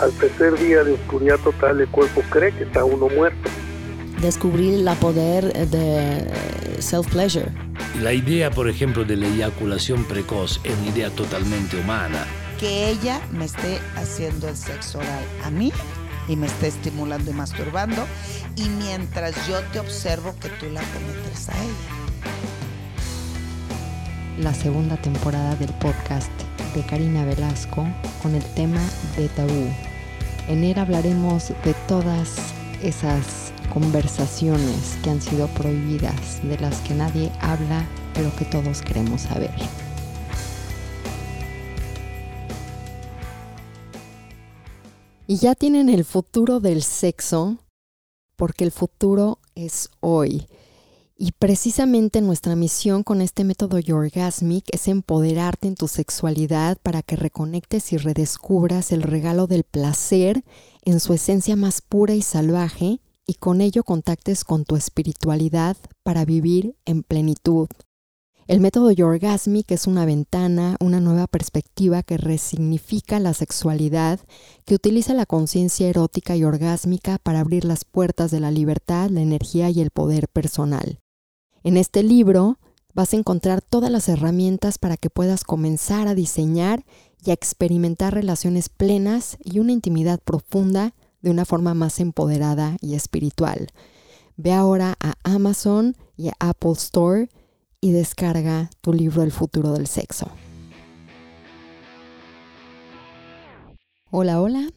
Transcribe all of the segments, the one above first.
al tercer día de oscuridad total el cuerpo cree que está uno muerto. Descubrir el poder de self-pleasure. La idea, por ejemplo, de la eyaculación precoz es una idea totalmente humana. Que ella me esté haciendo el sexo oral a mí y me esté estimulando y masturbando y mientras yo te observo que tú la cometes a ella. La segunda temporada del podcast de Karina Velasco con el tema de tabú. En él hablaremos de todas esas conversaciones que han sido prohibidas, de las que nadie habla, pero que todos queremos saber. Y ya tienen el futuro del sexo, porque el futuro es hoy. Y precisamente nuestra misión con este método Yorgasmic es empoderarte en tu sexualidad para que reconectes y redescubras el regalo del placer en su esencia más pura y salvaje y con ello contactes con tu espiritualidad para vivir en plenitud. El método Yorgasmic es una ventana, una nueva perspectiva que resignifica la sexualidad, que utiliza la conciencia erótica y orgásmica para abrir las puertas de la libertad, la energía y el poder personal. En este libro vas a encontrar todas las herramientas para que puedas comenzar a diseñar y a experimentar relaciones plenas y una intimidad profunda de una forma más empoderada y espiritual. Ve ahora a Amazon y a Apple Store y descarga tu libro El futuro del sexo. Hola, hola.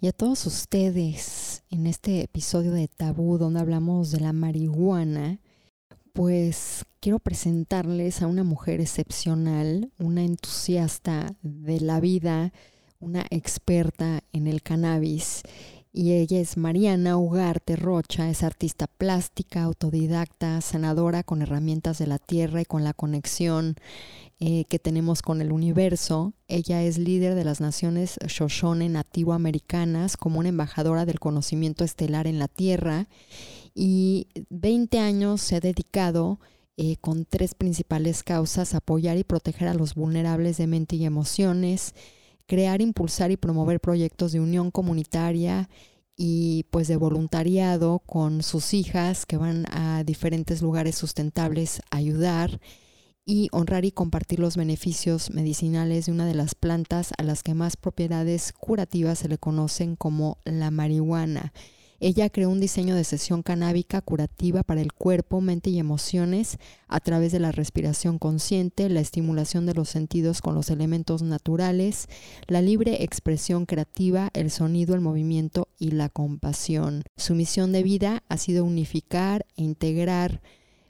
Y a todos ustedes en este episodio de Tabú donde hablamos de la marihuana, pues quiero presentarles a una mujer excepcional, una entusiasta de la vida, una experta en el cannabis y ella es Mariana Ugarte Rocha, es artista plástica, autodidacta, sanadora con herramientas de la tierra y con la conexión eh, que tenemos con el universo. Ella es líder de las naciones Shoshone nativo-americanas como una embajadora del conocimiento estelar en la tierra y 20 años se ha dedicado eh, con tres principales causas, apoyar y proteger a los vulnerables de mente y emociones, crear, impulsar y promover proyectos de unión comunitaria y pues de voluntariado con sus hijas que van a diferentes lugares sustentables a ayudar y honrar y compartir los beneficios medicinales de una de las plantas a las que más propiedades curativas se le conocen como la marihuana. Ella creó un diseño de sesión canábica curativa para el cuerpo, mente y emociones a través de la respiración consciente, la estimulación de los sentidos con los elementos naturales, la libre expresión creativa, el sonido, el movimiento y la compasión. Su misión de vida ha sido unificar e integrar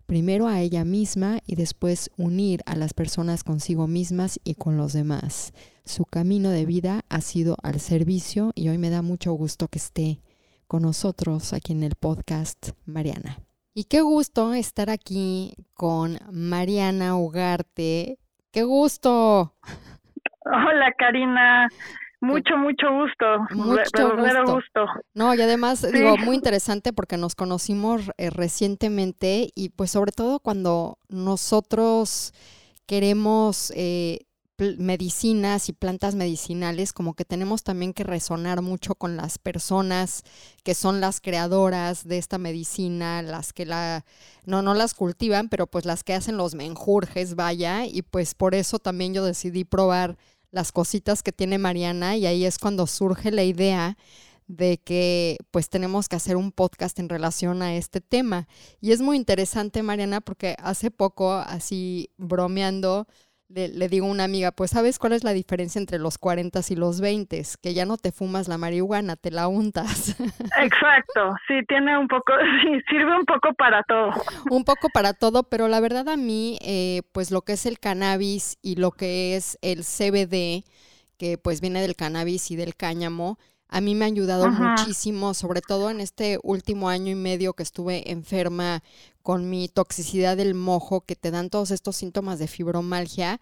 primero a ella misma y después unir a las personas consigo mismas y con los demás. Su camino de vida ha sido al servicio y hoy me da mucho gusto que esté con nosotros aquí en el podcast Mariana. Y qué gusto estar aquí con Mariana Ugarte. ¡Qué gusto! Hola Karina, mucho, mucho gusto. Mucho gusto. gusto. No, y además, digo, muy interesante porque nos conocimos eh, recientemente y pues sobre todo cuando nosotros queremos eh, medicinas y plantas medicinales, como que tenemos también que resonar mucho con las personas que son las creadoras de esta medicina, las que la, no, no las cultivan, pero pues las que hacen los menjurjes, vaya, y pues por eso también yo decidí probar las cositas que tiene Mariana y ahí es cuando surge la idea de que pues tenemos que hacer un podcast en relación a este tema. Y es muy interesante, Mariana, porque hace poco, así bromeando, le, digo a una amiga, pues ¿sabes cuál es la diferencia entre los 40 y los 20? Que ya no te fumas la marihuana, te la untas. Exacto, sí, tiene un poco, sí, sirve un poco para todo. Un poco para todo, pero la verdad a mí, eh, pues lo que es el cannabis y lo que es el CBD, que pues viene del cannabis y del cáñamo, a mí me ha ayudado muchísimo, sobre todo en este último año y medio que estuve enferma con mi toxicidad del mojo, que te dan todos estos síntomas de fibromalgia.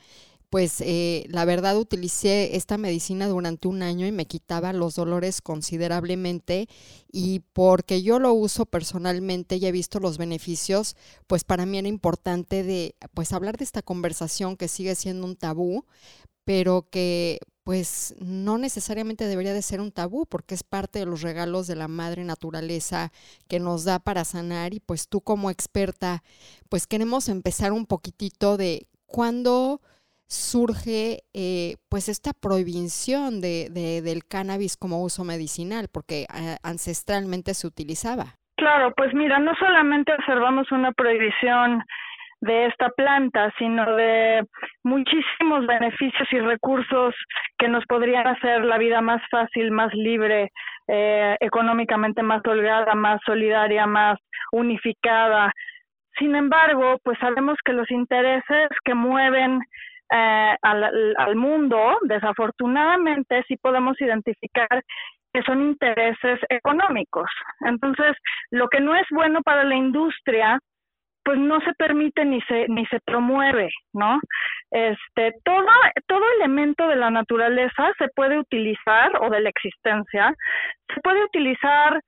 Pues eh, la verdad utilicé esta medicina durante un año y me quitaba los dolores considerablemente y porque yo lo uso personalmente y he visto los beneficios, pues para mí era importante de pues hablar de esta conversación que sigue siendo un tabú, pero que pues no necesariamente debería de ser un tabú porque es parte de los regalos de la madre naturaleza que nos da para sanar y pues tú como experta pues queremos empezar un poquitito de cuándo surge eh, pues esta prohibición de, del cannabis como uso medicinal porque eh, ancestralmente se utilizaba. Claro, pues mira, no solamente observamos una prohibición de esta planta, sino de muchísimos beneficios y recursos que nos podrían hacer la vida más fácil, más libre, eh, económicamente más holgada, más solidaria, más unificada. Sin embargo, pues sabemos que los intereses que mueven eh, al, al mundo, desafortunadamente, sí podemos identificar que son intereses económicos. Entonces, lo que no es bueno para la industria pues no se permite ni se ni se promueve, ¿no? Este todo todo elemento de la naturaleza se puede utilizar o de la existencia se puede utilizar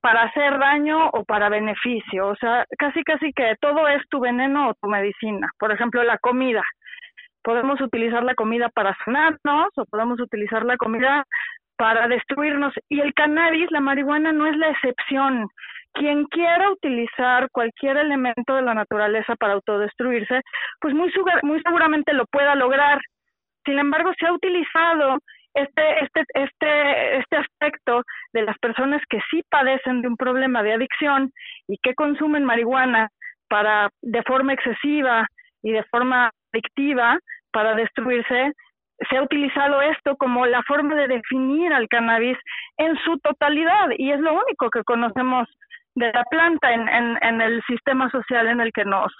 para hacer daño o para beneficio, o sea, casi casi que todo es tu veneno o tu medicina. Por ejemplo, la comida. Podemos utilizar la comida para sanarnos o podemos utilizar la comida para destruirnos y el cannabis, la marihuana no es la excepción quien quiera utilizar cualquier elemento de la naturaleza para autodestruirse, pues muy, muy seguramente lo pueda lograr. Sin embargo, se ha utilizado este, este, este, este aspecto de las personas que sí padecen de un problema de adicción y que consumen marihuana para de forma excesiva y de forma adictiva para destruirse, se ha utilizado esto como la forma de definir al cannabis en su totalidad y es lo único que conocemos de la planta en, en, el sistema social en el que nos,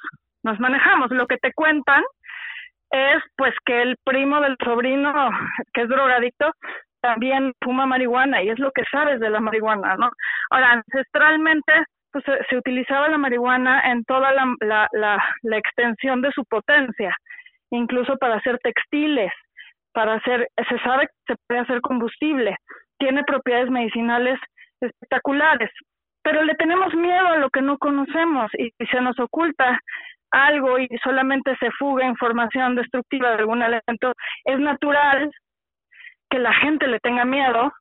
manejamos. Lo que te cuentan es pues que el primo del sobrino que es drogadicto también fuma marihuana y es lo que sabes de la marihuana, ¿no? Ahora, ancestralmente pues, se, utilizaba la marihuana en toda la, la, la, la, extensión de su potencia, incluso para hacer textiles, para hacer, se sabe que se puede hacer combustible, tiene propiedades medicinales espectaculares pero le tenemos miedo a lo que no conocemos y, se nos oculta algo y solamente se fuga información destructiva de algún elemento, es natural que la gente le tenga miedo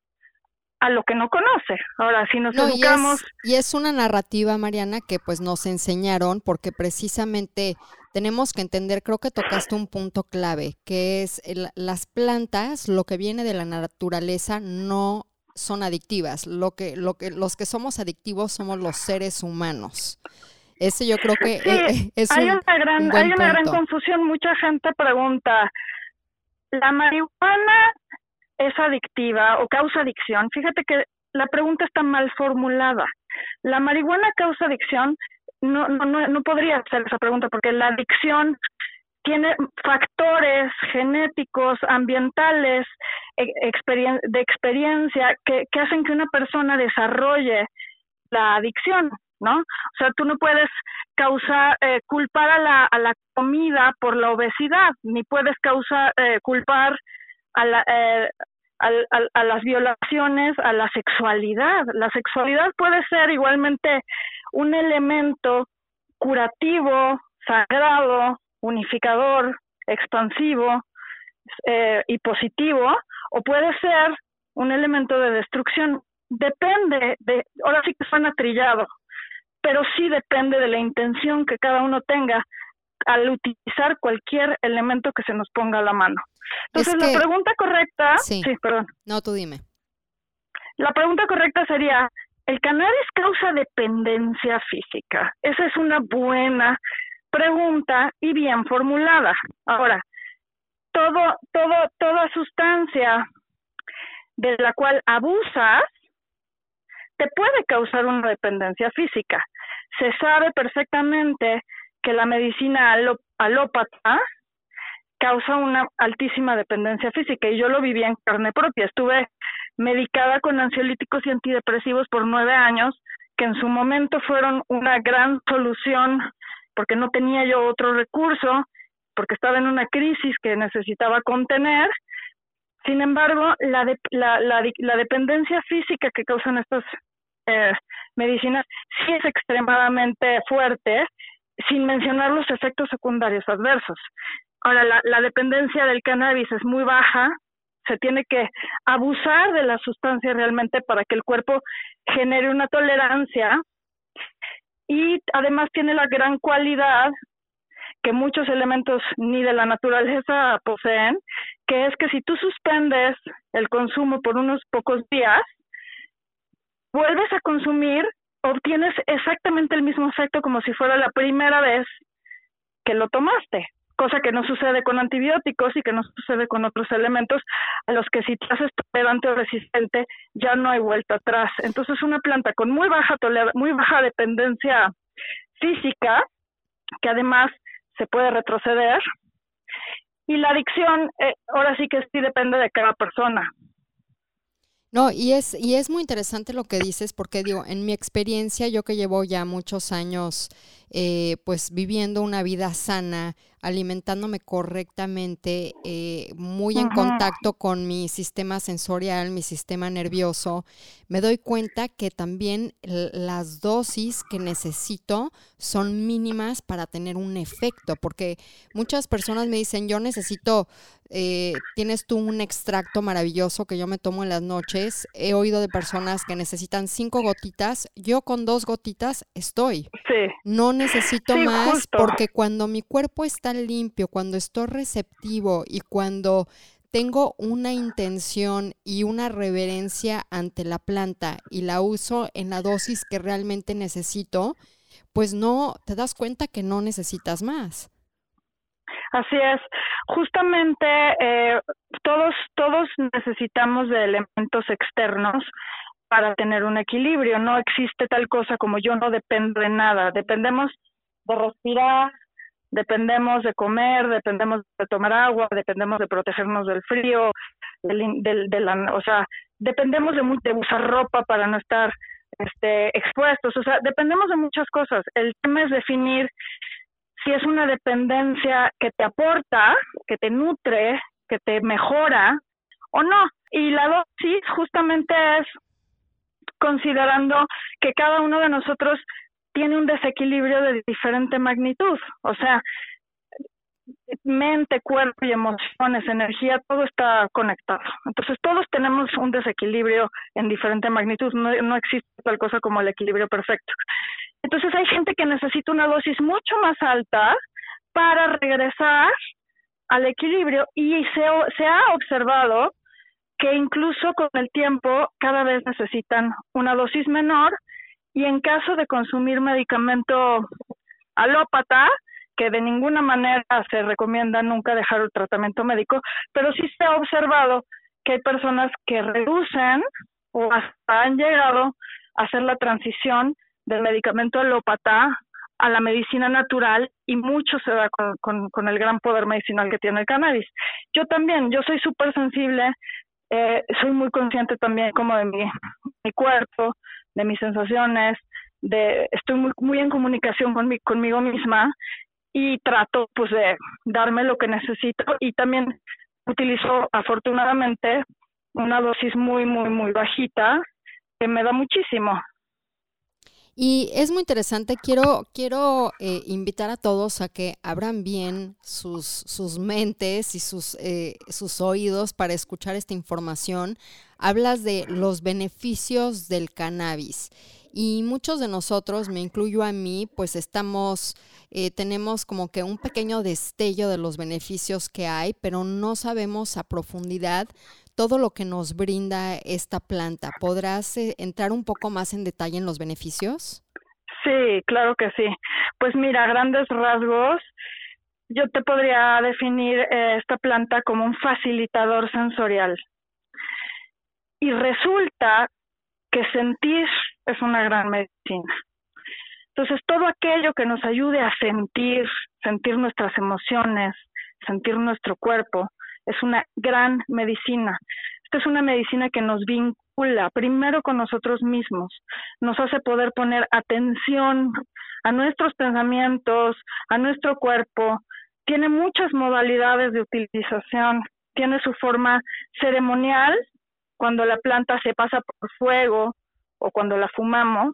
a lo que no conoce. Ahora, si nos educamos... Y es, una narrativa, Mariana, que pues nos enseñaron porque precisamente tenemos que entender, creo que tocaste un punto clave, que es las plantas, lo que viene de la naturaleza no son adictivas. Lo que, lo que, los que somos adictivos somos los seres humanos. Ese yo creo que e, es hay una gran, hay una gran confusión. Mucha gente pregunta, ¿la marihuana es adictiva o causa adicción? Fíjate que la pregunta está mal formulada. ¿La marihuana causa adicción? No, no, no, no podría hacer esa pregunta porque la adicción tiene factores genéticos, ambientales, e, de experiencia que, hacen que una persona desarrolle la adicción, ¿no? O sea, tú no puedes causar, eh, culpar a la, a la comida por la obesidad, ni puedes causar, eh, culpar a, la, eh, a, las violaciones, a la sexualidad. La sexualidad puede ser igualmente un elemento curativo, sagrado, unificador, expansivo eh, y positivo, o puede ser un elemento de destrucción. Depende de, ahora sí que suena trillado, pero sí depende de la intención que cada uno tenga al utilizar cualquier elemento que se nos ponga a la mano. Entonces, la pregunta correcta, sí. sí, perdón. No, tú dime. La pregunta correcta sería, ¿el cannabis causa dependencia física? Esa es una buena pregunta y bien formulada. Ahora, todo, todo, toda sustancia de la cual abusas te puede causar una dependencia física. Se sabe perfectamente que la medicina alópata causa una altísima dependencia física y yo lo viví en carne propia. Estuve medicada con ansiolíticos y antidepresivos por nueve años, que en su momento fueron una gran solución porque no tenía yo otro recurso, porque estaba en una crisis que necesitaba contener. Sin embargo, la, la, la, dependencia física que causan estas eh, medicinas sí es extremadamente fuerte, sin mencionar los efectos secundarios adversos. Ahora, la dependencia del cannabis es muy baja, se tiene que abusar de la sustancia realmente para que el cuerpo genere una tolerancia y además tiene la gran cualidad que muchos elementos ni de la naturaleza poseen, que es que si tú suspendes el consumo por unos pocos días, vuelves a consumir, obtienes exactamente el mismo efecto como si fuera la primera vez que lo tomaste, cosa que no sucede con antibióticos y que no sucede con otros elementos a los que si te haces tolerante o resistente ya no hay vuelta atrás. Entonces una planta con muy baja muy baja dependencia física, que además se puede retroceder, y la adicción eh, ahora sí que sí depende de cada persona. No, y es, y es muy interesante lo que dices, porque digo, en mi experiencia, yo que llevo ya muchos años eh, pues viviendo una vida sana, alimentándome correctamente, eh, muy en contacto con mi sistema sensorial, mi sistema nervioso, me doy cuenta que también las dosis que necesito son mínimas para tener un efecto, porque muchas personas me dicen, yo necesito, eh, tienes tú un extracto maravilloso que yo me tomo en las noches, he oído de personas que necesitan cinco gotitas, yo con dos gotitas estoy. Sí. No necesito más porque cuando mi cuerpo está limpio, cuando estoy receptivo y cuando tengo una intención y una reverencia ante la planta y la uso en la dosis que realmente necesito, pues no te das cuenta que no necesitas más. Así es. Justamente eh, todos todos necesitamos de elementos externos para tener un equilibrio. No existe tal cosa como yo no dependo de nada. Dependemos de respirar, dependemos de comer, dependemos de tomar agua, dependemos de protegernos del frío, del, del, de la, o sea, dependemos de, de usar ropa para no estar este, expuestos, o sea, dependemos de muchas cosas. El tema es definir si es una dependencia que te aporta, que te nutre, que te mejora o no. Y la dosis justamente es considerando que cada uno de nosotros tiene un desequilibrio de diferente magnitud. O sea, mente, cuerpo y emociones, energía, todo está conectado. Entonces todos tenemos un desequilibrio en diferente magnitud, no, no, existe tal cosa como el equilibrio perfecto. Entonces hay gente que necesita una dosis mucho más alta para regresar al equilibrio y se, se ha observado que incluso con el tiempo cada vez necesitan una dosis menor y en caso de consumir medicamento alópata, que de ninguna manera se recomienda nunca dejar el tratamiento médico, pero sí se ha observado que hay personas que reducen o hasta han llegado a hacer la transición del medicamento alópata a la medicina natural y mucho se da con, el gran poder medicinal que tiene el cannabis. Yo también, yo soy súper sensible eh, soy muy consciente también como de mi, mi cuerpo, de mis sensaciones, de estoy muy, muy en comunicación con mi, conmigo misma y trato pues de darme lo que necesito y también utilizo afortunadamente una dosis muy muy muy bajita que me da muchísimo y es muy interesante, quiero, quiero eh, invitar a todos a que abran bien sus, sus mentes y sus, eh, sus oídos para escuchar esta información. Hablas de los beneficios del cannabis. Y muchos de nosotros, me incluyo a mí, pues estamos, eh, tenemos como que un pequeño destello de los beneficios que hay, pero no sabemos a profundidad todo lo que nos brinda esta planta. ¿Podrás eh, entrar un poco más en detalle en los beneficios? Sí, claro que sí. Pues mira, grandes rasgos, yo te podría definir eh, esta planta como un facilitador sensorial. Y resulta que sentir es una gran medicina. Entonces, todo aquello que nos ayude a sentir, sentir nuestras emociones, sentir nuestro cuerpo, es una gran medicina. Esta es una medicina que nos vincula primero con nosotros mismos, nos hace poder poner atención a nuestros pensamientos, a nuestro cuerpo. Tiene muchas modalidades de utilización. Tiene su forma ceremonial, cuando la planta se pasa por fuego o cuando la fumamos,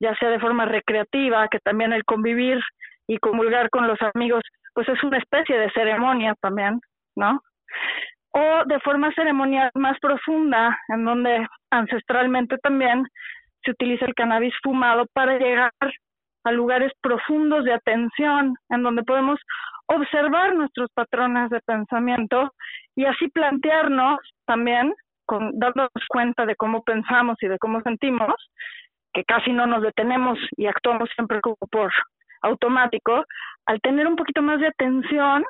ya sea de forma recreativa, que también el convivir y comulgar con los amigos, pues es una especie de ceremonia también. ¿no? o de forma ceremonial más profunda, en donde ancestralmente también se utiliza el cannabis fumado para llegar a lugares profundos de atención, en donde podemos observar nuestros patrones de pensamiento y así plantearnos también, con, dándonos cuenta de cómo pensamos y de cómo sentimos, que casi no nos detenemos y actuamos siempre como por automático, al tener un poquito más de atención,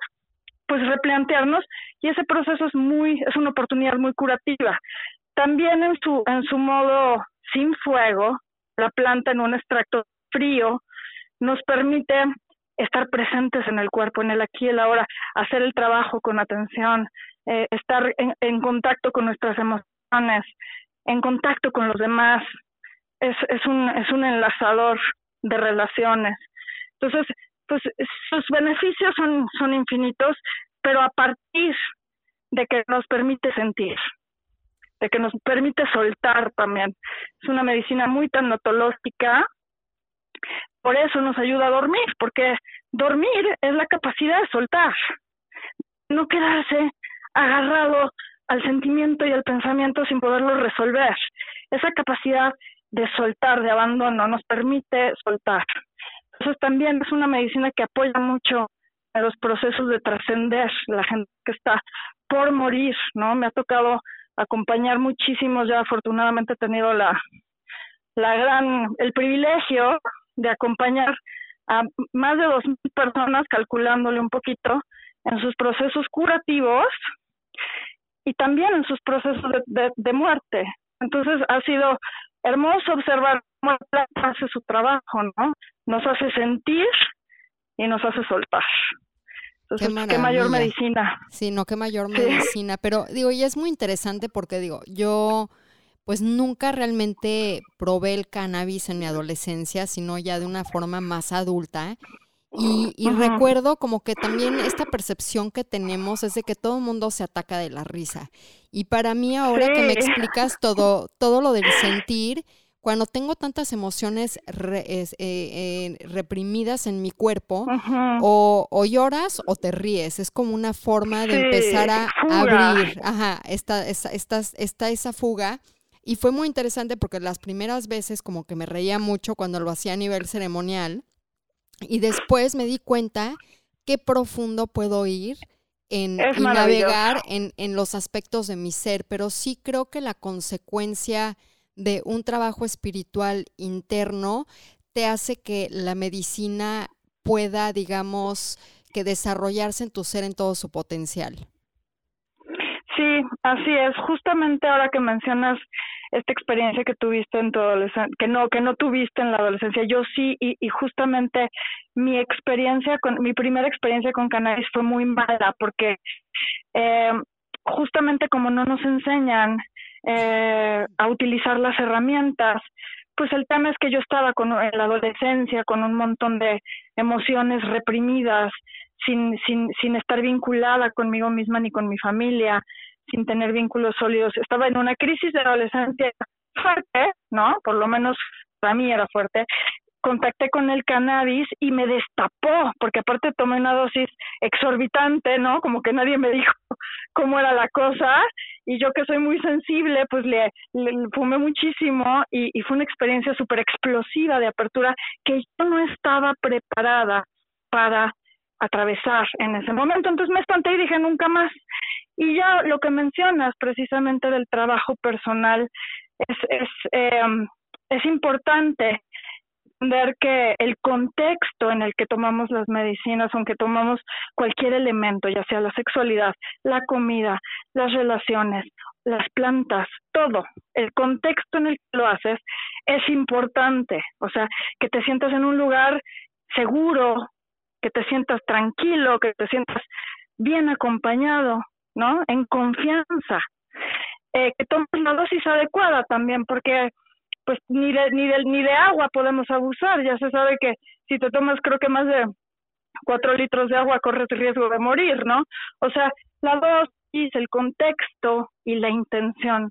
pues replantearnos y ese proceso es muy es una oportunidad muy curativa. También en su en su modo sin fuego, la planta en un extracto frío nos permite estar presentes en el cuerpo, en el aquí y el ahora, hacer el trabajo con atención, eh, estar en, contacto con nuestras emociones, en contacto con los demás. Es, es, un, es un enlazador de relaciones. Entonces, pues sus beneficios son, son infinitos, pero a partir de que nos permite sentir, de que nos permite soltar también. Es una medicina muy tanatológica, por eso nos ayuda a dormir, porque dormir es la capacidad de soltar, no quedarse agarrado al sentimiento y al pensamiento sin poderlo resolver. Esa capacidad de soltar, de abandono, nos permite soltar. Entonces también es una medicina que apoya mucho en los procesos de trascender, la gente que está por morir, ¿no? Me ha tocado acompañar muchísimos, ya afortunadamente he tenido la, la gran, el privilegio de acompañar a más de dos mil personas, calculándole un poquito, en sus procesos curativos y también en sus procesos de, de muerte. Entonces ha sido hermoso observar cómo la hace su trabajo, ¿no? Nos hace sentir y nos hace soltar. Entonces, qué, mayor medicina. Sí, no, qué mayor medicina. Pero digo, y es muy interesante porque digo, yo pues nunca realmente probé el cannabis en mi adolescencia, sino ya de una forma más adulta. Y, y recuerdo como que también esta percepción que tenemos es de que todo el mundo se ataca de la risa. Y para mí ahora que me explicas todo, todo lo del sentir, cuando tengo tantas emociones eh, reprimidas en mi cuerpo, o, lloras o te ríes. Es como una forma de empezar a abrir. Ajá, esta, esta, esta, esa fuga. Y fue muy interesante porque las primeras veces como que me reía mucho cuando lo hacía a nivel ceremonial. Y después me di cuenta qué profundo puedo ir en y navegar en, en los aspectos de mi ser. Pero sí creo que la consecuencia de un trabajo espiritual interno te hace que la medicina pueda, digamos, que desarrollarse en tu ser en todo su potencial. Sí, así es. Justamente ahora que mencionas esta experiencia que tuviste en tu adolescencia, que no, que no tuviste en la adolescencia, yo sí, y, y justamente mi experiencia con, mi primera experiencia con cannabis fue muy mala, porque eh, justamente como no nos enseñan eh, a utilizar las herramientas. Pues el tema es que yo estaba con, en la adolescencia con un montón de emociones reprimidas, sin, sin, sin estar vinculada conmigo misma ni con mi familia, sin tener vínculos sólidos. Estaba en una crisis de adolescencia fuerte, ¿no? Por lo menos para mí era fuerte, contacté con el cannabis y me destapó, porque aparte tomé una dosis exorbitante, ¿no? Como que nadie me dijo cómo era la cosa, y yo que soy muy sensible, pues le, fumé muchísimo y, y fue una experiencia súper explosiva de apertura que yo no estaba preparada para atravesar en ese momento. Entonces me espanté y dije nunca más. Y ya lo que mencionas precisamente del trabajo personal es, es, eh, es importante entender que el contexto en el que tomamos las medicinas, aunque tomamos cualquier elemento, ya sea la sexualidad, la comida, las relaciones, las plantas, todo, el contexto en el que lo haces es importante. O sea, que te sientas en un lugar seguro, que te sientas tranquilo, que te sientas bien acompañado, ¿no? En confianza. Eh, que tomes la dosis adecuada también, porque pues ni de, ni ni de agua podemos abusar. Ya se sabe que si te tomas creo que más de cuatro litros de agua corres riesgo de morir, ¿no? O sea, la dosis, el contexto y la intención.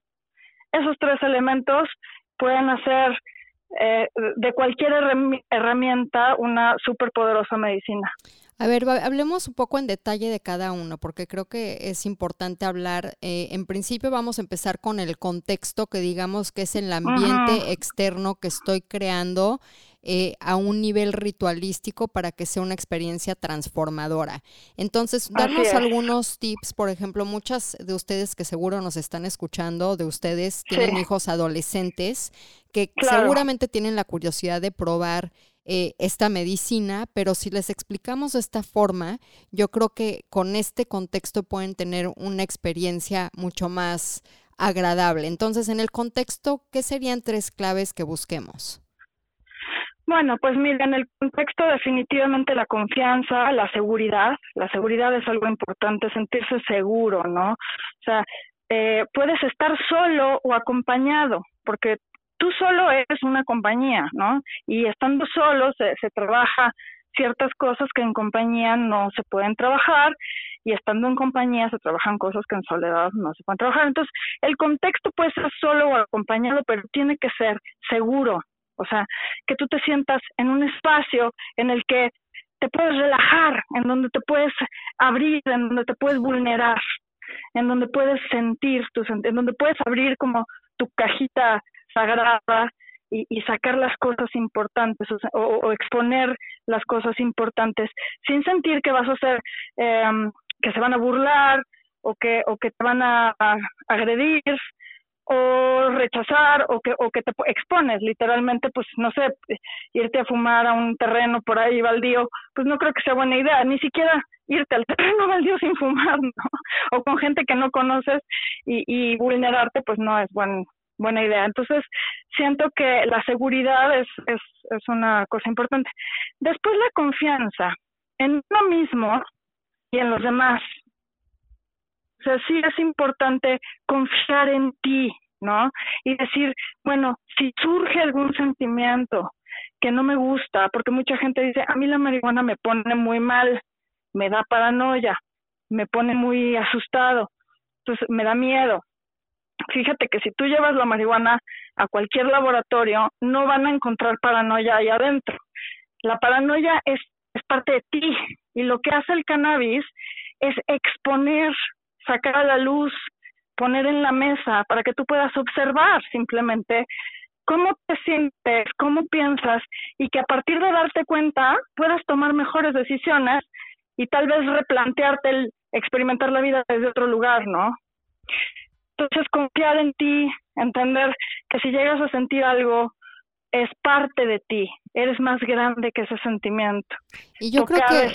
Esos tres elementos pueden hacer eh, de cualquier herramienta una superpoderosa medicina. A ver, hablemos un poco en detalle de cada uno, porque creo que es importante hablar. Eh, en principio vamos a empezar con el contexto, que digamos que es el ambiente externo que estoy creando eh, a un nivel ritualístico para que sea una experiencia transformadora. Entonces, darnos algunos tips, por ejemplo, muchas de ustedes que seguro nos están escuchando, de ustedes tienen hijos adolescentes que seguramente tienen la curiosidad de probar eh, esta medicina, pero si les explicamos de esta forma, yo creo que con este contexto pueden tener una experiencia mucho más agradable. Entonces, en el contexto, ¿qué serían tres claves que busquemos? Bueno, pues mira, en el contexto definitivamente la confianza, la seguridad, la seguridad es algo importante, sentirse seguro, ¿no? O sea, eh, puedes estar solo o acompañado, porque tú solo eres una compañía, ¿no? Y estando solo se, se trabaja ciertas cosas que en compañía no se pueden trabajar y estando en compañía se trabajan cosas que en soledad no se pueden trabajar. Entonces, el contexto puede ser solo o acompañado, pero tiene que ser seguro, o sea, que tú te sientas en un espacio en el que te puedes relajar, en donde te puedes abrir, en donde te puedes vulnerar, en donde puedes sentir, tus, en donde puedes abrir como tu cajita sagrada y, sacar las cosas importantes o, exponer las cosas importantes sin sentir que vas a ser, em, que se van a burlar o que, o que te van a, agredir o rechazar o que, o que te expones literalmente, pues no sé, irte a fumar a un terreno por ahí baldío, pues no creo que sea buena idea, ni siquiera irte al terreno baldío sin fumar, ¿no? O con gente que no conoces y, vulnerarte, pues no es buen, buena idea. Entonces, siento que la seguridad es, es, es una cosa importante. Después, la confianza en uno mismo y en los demás. O sea, sí es importante confiar en ti, ¿no? Y decir, bueno, si surge algún sentimiento que no me gusta, porque mucha gente dice, a mí la marihuana me pone muy mal, me da paranoia, me pone muy asustado, entonces me da miedo fíjate que si tú llevas la marihuana a cualquier laboratorio, no van a encontrar paranoia ahí adentro. La paranoia es parte de ti y lo que hace el cannabis es exponer, sacar a la luz, poner en la mesa para que tú puedas observar simplemente cómo te sientes, cómo piensas y que a partir de darte cuenta puedas tomar mejores decisiones y tal vez replantearte el experimentar la vida desde otro lugar, ¿no? Entonces, confiar en ti, entender que si llegas a sentir algo, es parte de ti, eres más grande que ese sentimiento. Y yo creo que...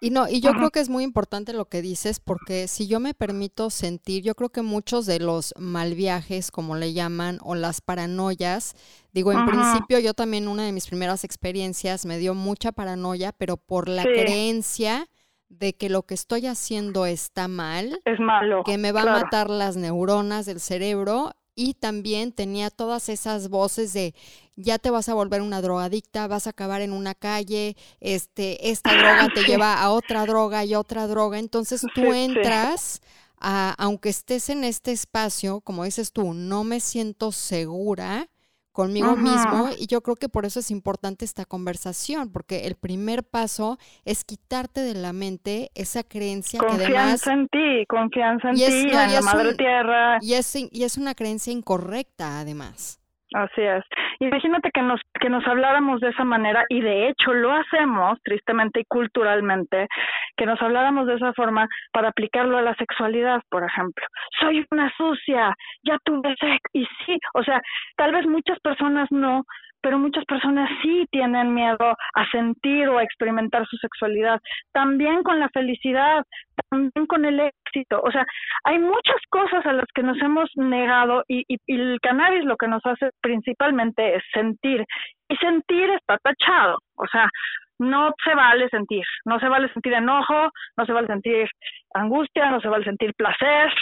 Y no, y yo creo que es muy importante lo que dices, porque si yo me permito sentir, yo creo que muchos de los mal viajes, como le llaman, o las paranoias, digo, en principio yo también una de mis primeras experiencias me dio mucha paranoia, pero por la creencia de que lo que estoy haciendo está mal, es malo, que me va a matar las neuronas del cerebro y también tenía todas esas voces de ya te vas a volver una drogadicta, vas a acabar en una calle, este esta droga te lleva a otra droga y otra droga, entonces tú entras a aunque estés en este espacio, como dices tú, no me siento segura, conmigo mismo y yo creo que por eso es importante esta conversación, porque el primer paso es quitarte de la mente esa creencia confianza que además... en ti, confianza en ti, en la madre tierra. Y es, y es una creencia incorrecta además. Así es. Imagínate que nos que nos habláramos de esa manera y de hecho lo hacemos tristemente y culturalmente, que nos habláramos de esa forma para aplicarlo a la sexualidad, por ejemplo. Soy una sucia, ya tuve sexo y sí, o sea, tal vez muchas personas no, pero muchas personas sí tienen miedo a sentir o a experimentar su sexualidad. También con la felicidad, también con el éxito. O sea, hay muchas cosas a las que nos hemos negado y, y, el cannabis lo que nos hace principalmente es sentir. Y sentir está tachado. O sea, no se vale sentir. No se vale sentir enojo, no se vale sentir angustia, no se vale sentir placer.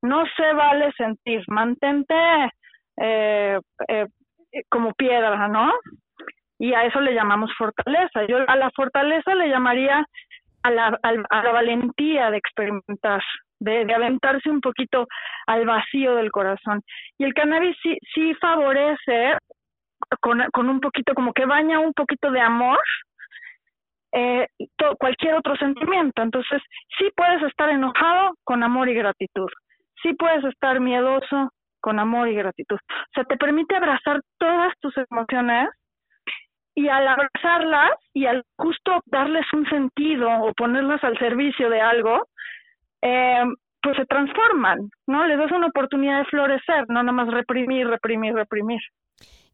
No se vale sentir. Mantente eh, eh, eh, como piedra, ¿no? Y a eso le llamamos fortaleza. Yo a la fortaleza le llamaría a la, valentía de experimentar, de, aventarse un poquito al vacío del corazón. Y el cannabis sí, sí favorece con, con un poquito, como que baña un poquito de amor eh, cualquier otro sentimiento. Entonces, sí puedes estar enojado con amor y gratitud. Sí puedes estar miedoso con amor y gratitud. O sea, te permite abrazar todas tus emociones y al abrazarlas y al justo darles un sentido o ponerlas al servicio de algo, eh, pues se transforman, ¿no? Les das una oportunidad de florecer, no nada más reprimir, reprimir, reprimir.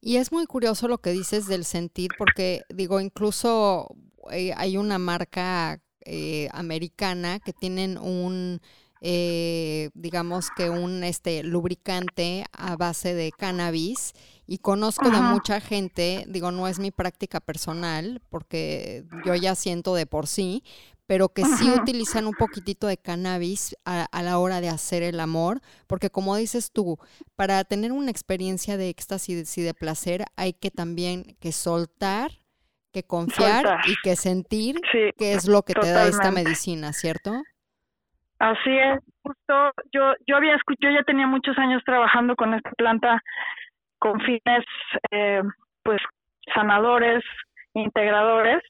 Y es muy curioso lo que dices del sentir, porque digo, incluso eh, hay una marca eh, americana que tienen un, eh, digamos que un este lubricante a base de cannabis y conozco de mucha gente, digo, no es mi práctica personal, porque yo ya siento de por sí, pero que sí utilizan un poquitito de cannabis a, la hora de hacer el amor, porque como dices tú, para tener una experiencia de éxtasis y de placer hay que también que soltar, que confiar y que sentir que es lo que te da esta medicina, ¿cierto? Así es, justo yo yo había yo ya tenía muchos años trabajando con esta planta con fines eh, pues sanadores, integradores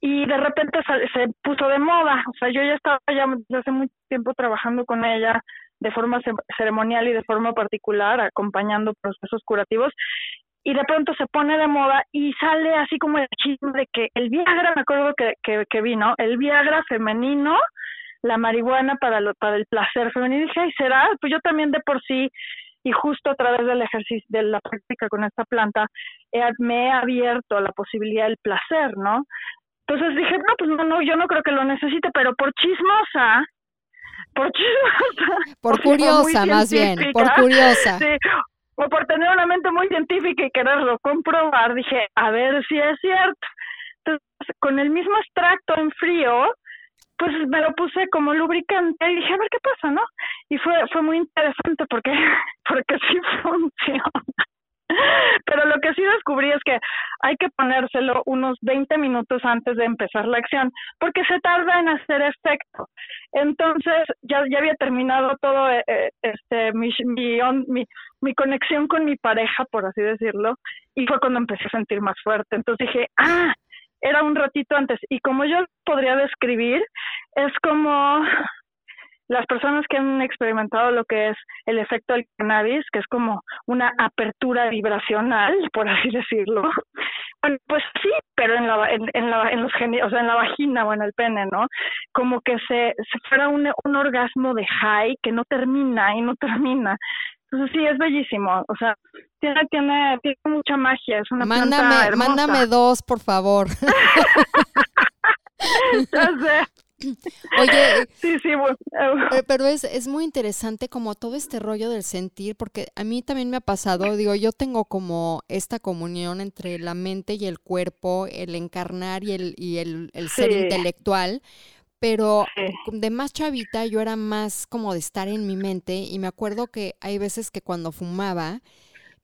y de repente se puso de moda. O sea, yo ya estaba ya hace mucho tiempo trabajando con ella de forma ceremonial y de forma particular, acompañando procesos curativos. Y de pronto se pone de moda y sale así como el chisme de que el Viagra, me acuerdo que, que, que vino, el Viagra femenino, la marihuana para, lo, para el placer femenino. Y dije, ay, ¿será? Pues yo también de por sí y justo a través del ejercicio, de la práctica con esta planta, me he abierto a la posibilidad del placer, ¿no? Entonces dije, no, pues no, no, yo no creo que lo necesite, pero por chismosa, por chismosa. Por curiosa, más bien, por curiosa. Sí, o por tener una mente muy científica y quererlo comprobar, dije, a ver si es cierto. Entonces, con el mismo extracto en frío, pues me lo puse como lubricante y dije, a ver qué pasa, ¿no? Y fue, fue muy interesante porque, porque sí funciona. Pero lo que sí descubrí es que hay que ponérselo unos 20 minutos antes de empezar la acción, porque se tarda en hacer efecto. Entonces, ya, ya había terminado todo eh, eh, este mi, mi, mi, conexión con mi pareja, por así decirlo, y fue cuando empecé a sentir más fuerte. Entonces dije, ah, era un ratito antes. Y como yo podría describir, es como las personas que han experimentado lo que es el efecto del cannabis, que es como una apertura vibracional, por así decirlo. Pues sí, pero en la en, la en los o sea, en la vagina o en el pene, ¿no? Como que se, se fuera un, un orgasmo de high que no termina y no termina. Entonces sí, es bellísimo. O sea, tiene, tiene, tiene mucha magia. Es una mándame, planta hermosa. Mándame dos, por favor. ya sé. Oye, sí, sí, bueno. pero es, es muy interesante como todo este rollo del sentir, porque a mí también me ha pasado, digo, yo tengo como esta comunión entre la mente y el cuerpo, el encarnar y el, y el, el ser Sí. intelectual, pero de más chavita yo era más como de estar en mi mente y me acuerdo que hay veces que cuando fumaba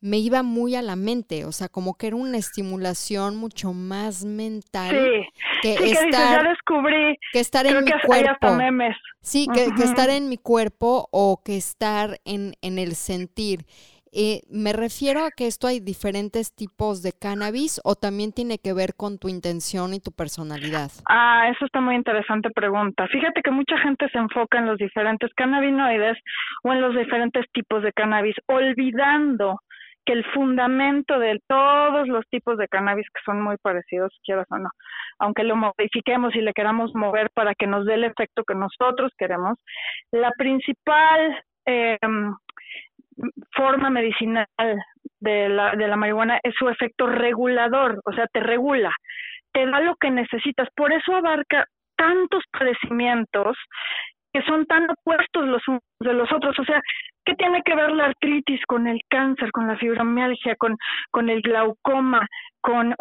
me iba muy a la mente, o sea, como que era una estimulación mucho más mental Sí, que sí, que dices, ya estar descubrí. que estar en mi cuerpo. memes. Sí, que, estar en mi cuerpo o que estar en, en el sentir. Eh, me refiero a que esto hay diferentes tipos de cannabis o también tiene que ver con tu intención y tu personalidad. Ah, eso está muy interesante pregunta. Fíjate que mucha gente se enfoca en los diferentes cannabinoides o en los diferentes tipos de cannabis, olvidando que el fundamento de todos los tipos de cannabis que son muy parecidos, quieras o no, aunque lo modifiquemos y le queramos mover para que nos dé el efecto que nosotros queremos, la principal eh, forma medicinal de la, de la marihuana es su efecto regulador, o sea, te regula, te da lo que necesitas. Por eso abarca tantos padecimientos que son tan opuestos los unos de los otros. O sea, ¿qué tiene que ver la artritis con el cáncer, con la fibromialgia, con, con el glaucoma, con,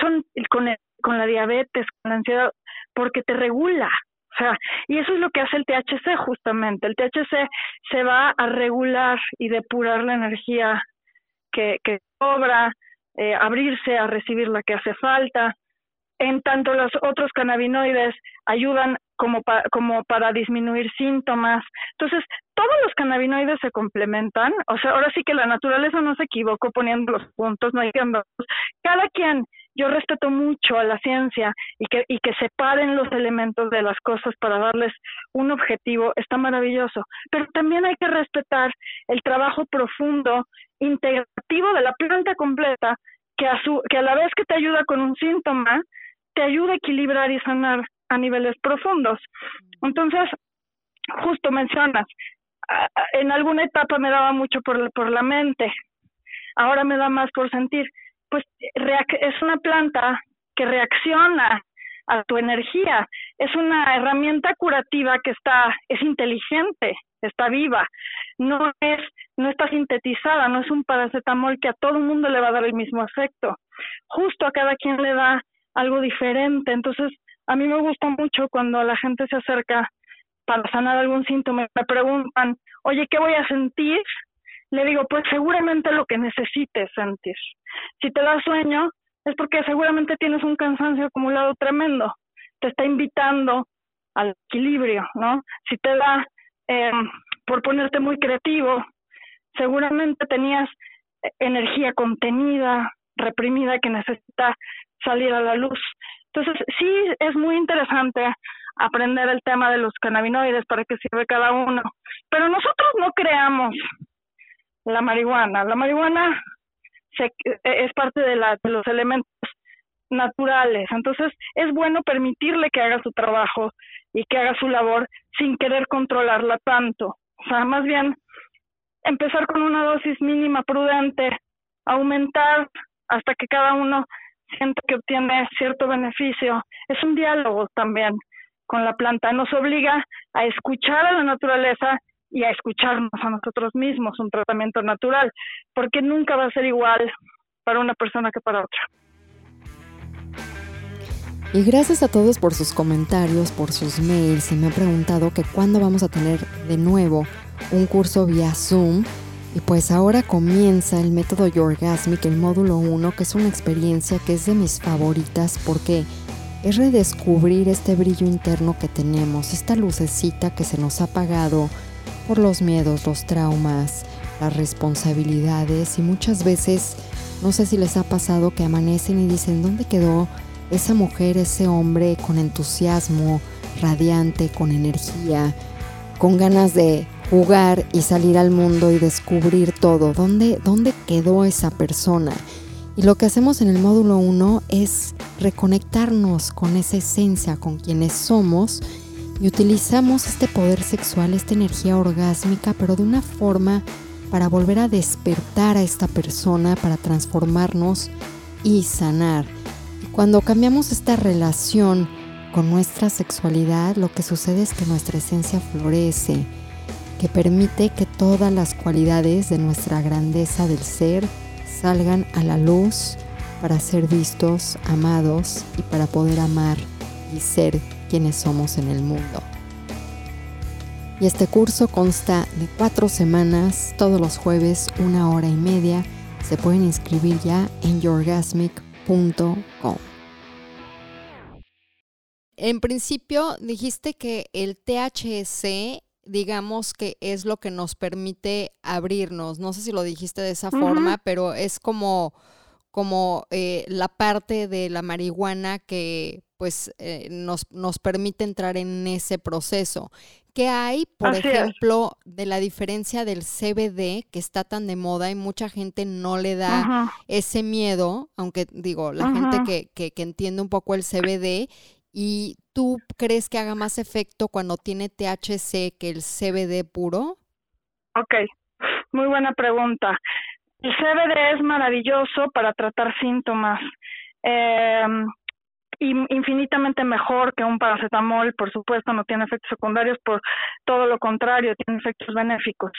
son, con, el, con la diabetes, con la ansiedad? Porque te regula. O sea, y eso es lo que hace el THC justamente. El THC se va a regular y depurar la energía que, que sobra, eh, abrirse a recibir la que hace falta. en tanto los otros cannabinoides ayudan como, como para disminuir síntomas. Entonces, todos los cannabinoides se complementan, o sea, ahora sí que la naturaleza no se equivocó poniendo los puntos, no hay que cada quien, yo respeto mucho a la ciencia y que, y que separen los elementos de las cosas para darles un objetivo, está maravilloso, pero también hay que respetar el trabajo profundo, integrativo de la planta completa, que a, su, que a la vez que te ayuda con un síntoma, te ayuda a equilibrar y sanar a niveles profundos. Entonces, justo mencionas, en alguna etapa me daba mucho por, por la mente, ahora me da más por sentir. Pues es una planta que reacciona a tu energía, es una herramienta curativa que está, es inteligente, está viva, no es, no está sintetizada, no es un paracetamol que a todo el mundo le va a dar el mismo efecto. Justo a cada quien le da algo diferente. Entonces, a mí me gusta mucho cuando la gente se acerca para sanar algún síntoma, me preguntan, oye, ¿qué voy a sentir? Le digo, pues seguramente lo que necesites sentir. Si te da sueño, es porque seguramente tienes un cansancio acumulado tremendo. Te está invitando al equilibrio, ¿no? Si te da, eh, por ponerte muy creativo, seguramente tenías energía contenida, reprimida, que necesita salir a la luz. Entonces, sí es muy interesante aprender el tema de los cannabinoides, para qué sirve cada uno. Pero nosotros no creamos la marihuana. La marihuana se, es parte de, la, de los elementos naturales. Entonces, es bueno permitirle que haga su trabajo y que haga su labor sin querer controlarla tanto. O sea, más bien empezar con una dosis mínima prudente, aumentar hasta que cada uno siente que obtiene cierto beneficio. Es un diálogo también con la planta. Nos obliga a escuchar a la naturaleza y a escucharnos a nosotros mismos, un tratamiento natural, porque nunca va a ser igual para una persona que para otra. Y gracias a todos por sus comentarios, por sus mails. Se me ha preguntado que cuándo vamos a tener de nuevo un curso vía Zoom y pues ahora comienza el método Yorgasmic, el módulo 1, que es una experiencia que es de mis favoritas porque es redescubrir este brillo interno que tenemos, esta lucecita que se nos ha apagado por los miedos, los traumas, las responsabilidades y muchas veces, no sé si les ha pasado que amanecen y dicen, ¿dónde quedó esa mujer, ese hombre con entusiasmo, radiante, con energía, con ganas de jugar y salir al mundo y descubrir todo. ¿Dónde, dónde quedó esa persona? Y lo que hacemos en el módulo 1 es reconectarnos con esa esencia, con quienes somos y utilizamos este poder sexual, esta energía orgásmica, pero de una forma para volver a despertar a esta persona, para transformarnos y sanar. Y cuando cambiamos esta relación con nuestra sexualidad, lo que sucede es que nuestra esencia florece que permite que todas las cualidades de nuestra grandeza del ser salgan a la luz para ser vistos, amados y para poder amar y ser quienes somos en el mundo. Y este curso consta de cuatro semanas, todos los jueves, una hora y media. Se pueden inscribir ya en yourgasmic.com. En principio dijiste que el THC digamos que es lo que nos permite abrirnos. No sé si lo dijiste de esa forma, pero es como, como eh, la parte de la marihuana que pues eh, nos, nos permite entrar en ese proceso. ¿Qué hay, por ejemplo, de la diferencia del CBD que está tan de moda y mucha gente no le da ese miedo, aunque digo, la gente que, que, que, entiende un poco el CBD ¿Y tú crees que haga más efecto cuando tiene THC que el CBD puro? Ok, muy buena pregunta. El CBD es maravilloso para tratar síntomas. Eh, infinitamente mejor que un paracetamol, por supuesto, no tiene efectos secundarios, por todo lo contrario, tiene efectos benéficos.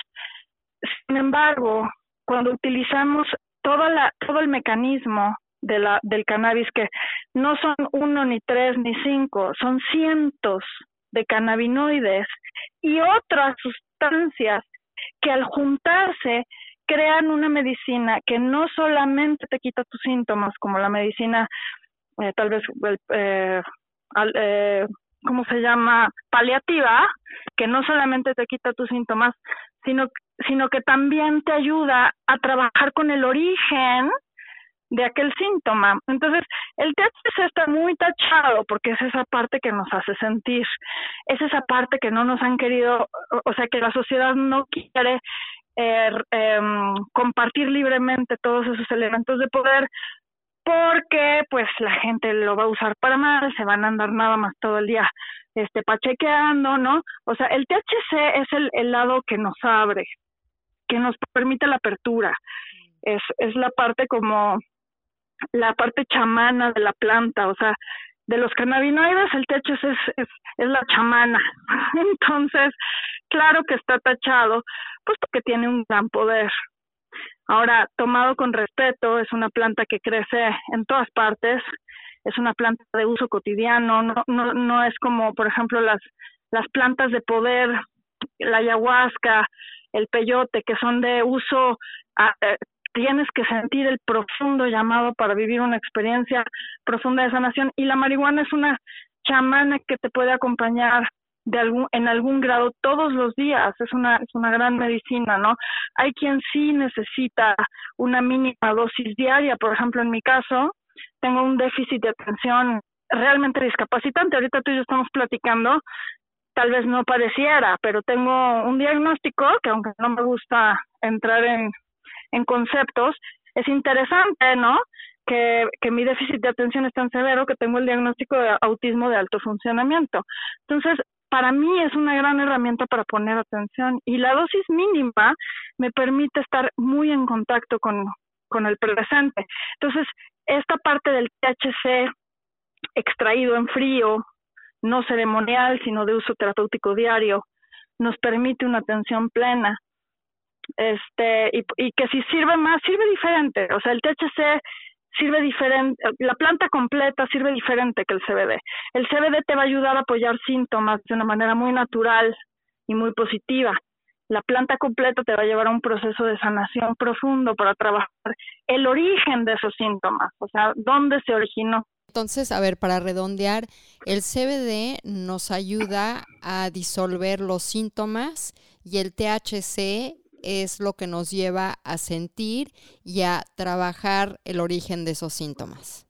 Sin embargo, cuando utilizamos todo el mecanismo del cannabis, que no son uno, ni tres, ni cinco, son cientos de cannabinoides y otras sustancias que al juntarse crean una medicina que no solamente te quita tus síntomas, como la medicina eh, tal vez, eh, eh, ¿cómo se llama? Paliativa, que no solamente te quita tus síntomas, sino, sino que también te ayuda a trabajar con el origen de aquel síntoma. Entonces, el THC está muy tachado porque es esa parte que nos hace sentir, es esa parte que no nos han querido, o sea, que la sociedad no quiere eh, em, compartir libremente todos esos elementos de poder porque pues la gente lo va a usar para mal, se van a andar nada más todo el día este pachequeando, ¿no? O sea, el THC es el, el lado que nos abre, que nos permite la apertura. Es, es la parte como la parte chamana de la planta, o sea, de los cannabinoides el THC es, es, es la chamana. Entonces, claro que está tachado, pues porque tiene un gran poder. Ahora, tomado con respeto, es una planta que crece en todas partes, es una planta de uso cotidiano, no, no, no es como, por ejemplo, las, las plantas de poder, la ayahuasca, el peyote, que son de uso ah, eh, tienes que sentir el profundo llamado para vivir una experiencia profunda de sanación. Y la marihuana es una chamana que te puede acompañar de algún en algún grado todos los días. Es una es una gran medicina no hay quien sí necesita una mínima dosis diaria. Por ejemplo en mi caso tengo un déficit de atención realmente discapacitante. Ahorita tú y yo estamos platicando tal vez no pareciera pero tengo un diagnóstico que aunque no me gusta entrar en en conceptos, es interesante, ¿no? Que, que mi déficit de atención es tan severo que tengo el diagnóstico de autismo de alto funcionamiento. Entonces, para mí es una gran herramienta para poner atención y la dosis mínima me permite estar muy en contacto con, con el presente. Entonces, esta parte del THC extraído en frío, no ceremonial, sino de uso terapéutico diario, nos permite una atención plena este y, y que si sirve más sirve diferente. O sea el THC sirve diferente la planta completa sirve diferente que el CBD el CBD te va a ayudar a apoyar síntomas de una manera muy natural y muy positiva. La planta completa te va a llevar a un proceso de sanación profundo para trabajar el origen de esos síntomas, o sea, dónde se originó. Entonces, a ver, para redondear, el CBD nos ayuda a disolver los síntomas y el THC es lo que nos lleva a sentir y a trabajar el origen de esos síntomas.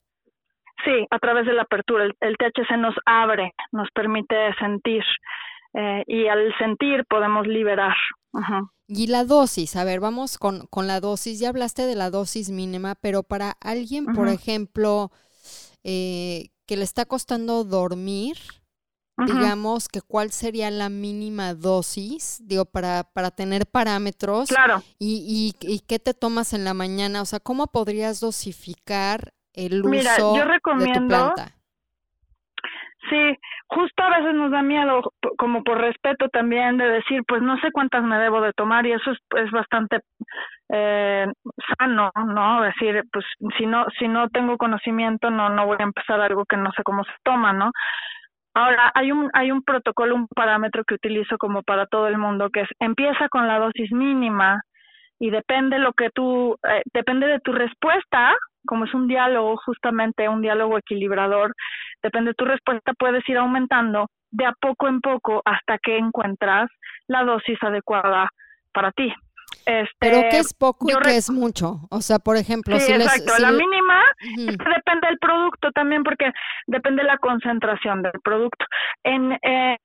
Sí, a través de la apertura. El, THC nos abre, nos permite sentir eh, y al sentir podemos liberar. Y la dosis, a ver, vamos con, con, la dosis. Ya hablaste de la dosis mínima, pero para alguien, por ejemplo, eh, que le está costando dormir, digamos que cuál sería la mínima dosis, digo, para, para tener parámetros. Claro. Y, y, y, qué te tomas en la mañana, o sea, ¿cómo podrías dosificar el uso Mira, yo recomiendo, de tu planta? Sí, justo a veces nos da miedo, como por respeto también, de decir, pues no sé cuántas me debo de tomar y eso es, es bastante eh, sano, ¿no? Decir, pues si no si no tengo conocimiento, no no voy a empezar algo que no sé cómo se toma, ¿no? Ahora, hay un, hay un protocolo, un parámetro que utilizo como para todo el mundo, que es empieza con la dosis mínima y depende lo que tú, eh, depende de tu respuesta, como es un diálogo, justamente un diálogo equilibrador, depende de tu respuesta, puedes ir aumentando de a poco en poco hasta que encuentras la dosis adecuada para ti. Este, Pero ¿qué es poco y qué es mucho? O sea, por ejemplo, sí, si exacto. Les, si la le... mínima uh -huh. depende del producto también porque depende de la concentración del producto. En eh,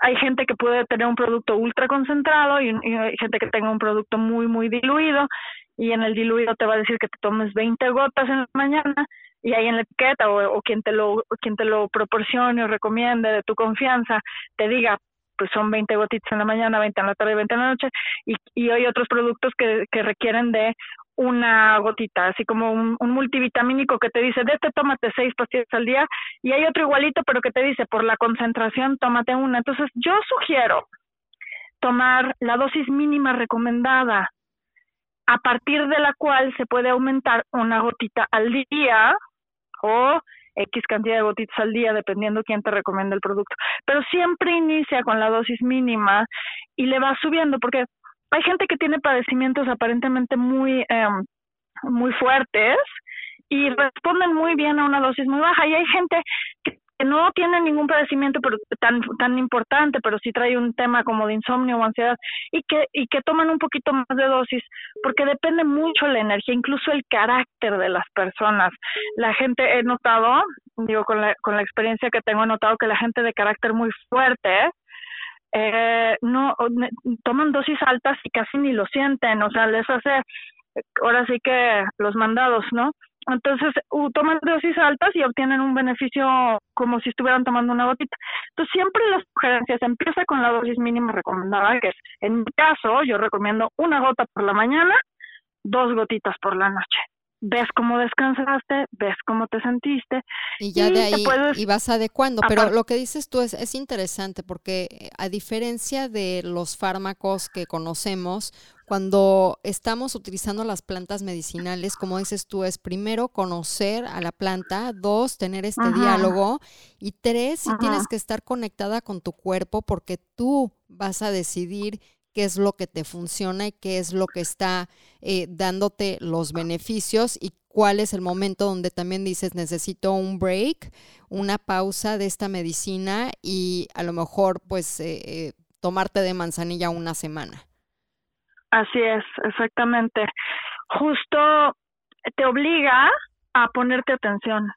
hay gente que puede tener un producto ultra concentrado y, y, hay gente que tenga un producto muy muy diluido y en el diluido te va a decir que te tomes 20 gotas en la mañana y ahí en la etiqueta o, o quien te lo quien te lo proporcione o recomiende de tu confianza te diga pues son 20 gotitas en la mañana, 20 en la tarde, 20 en la noche, y, y hay otros productos que, que requieren de una gotita, así como un, multivitamínico que te dice, de este tómate seis pastillas al día, y hay otro igualito, pero que te dice, por la concentración, tómate una. Entonces, yo sugiero tomar la dosis mínima recomendada, a partir de la cual se puede aumentar una gotita al día o X cantidad de gotitas al día, dependiendo quién te recomienda el producto. Pero siempre inicia con la dosis mínima y le va subiendo, porque hay gente que tiene padecimientos aparentemente muy, eh, muy fuertes y responden muy bien a una dosis muy baja. Y hay gente que no tiene ningún padecimiento pero tan tan importante, pero sí trae un tema como de insomnio o ansiedad y que y que toman un poquito más de dosis porque depende mucho la energía, incluso el carácter de las personas. La gente he notado, digo con la con la experiencia que tengo he notado que la gente de carácter muy fuerte eh, no toman dosis altas y casi ni lo sienten, o sea, les hace ahora sí que los mandados, ¿no? Entonces toman dosis altas y obtienen un beneficio como si estuvieran tomando una gotita. Entonces siempre las sugerencias empieza con la dosis mínima recomendada, que es, en mi caso, yo recomiendo una gota por la mañana, dos gotitas por la noche. Ves cómo descansaste, ves cómo te sentiste. Y ya de ahí y vas adecuando. Pero lo que dices tú es, es interesante porque eh, a diferencia de los fármacos que conocemos, cuando estamos utilizando las plantas medicinales, como dices tú, es primero conocer a la planta, dos, tener este diálogo y tres, si tienes que estar conectada con tu cuerpo porque tú vas a decidir qué es lo que te funciona y qué es lo que está eh, dándote los beneficios y cuál es el momento donde también dices necesito un break, una pausa de esta medicina y a lo mejor pues eh, eh, tomarte de manzanilla una semana. Así es, exactamente. Justo te obliga a ponerte atención,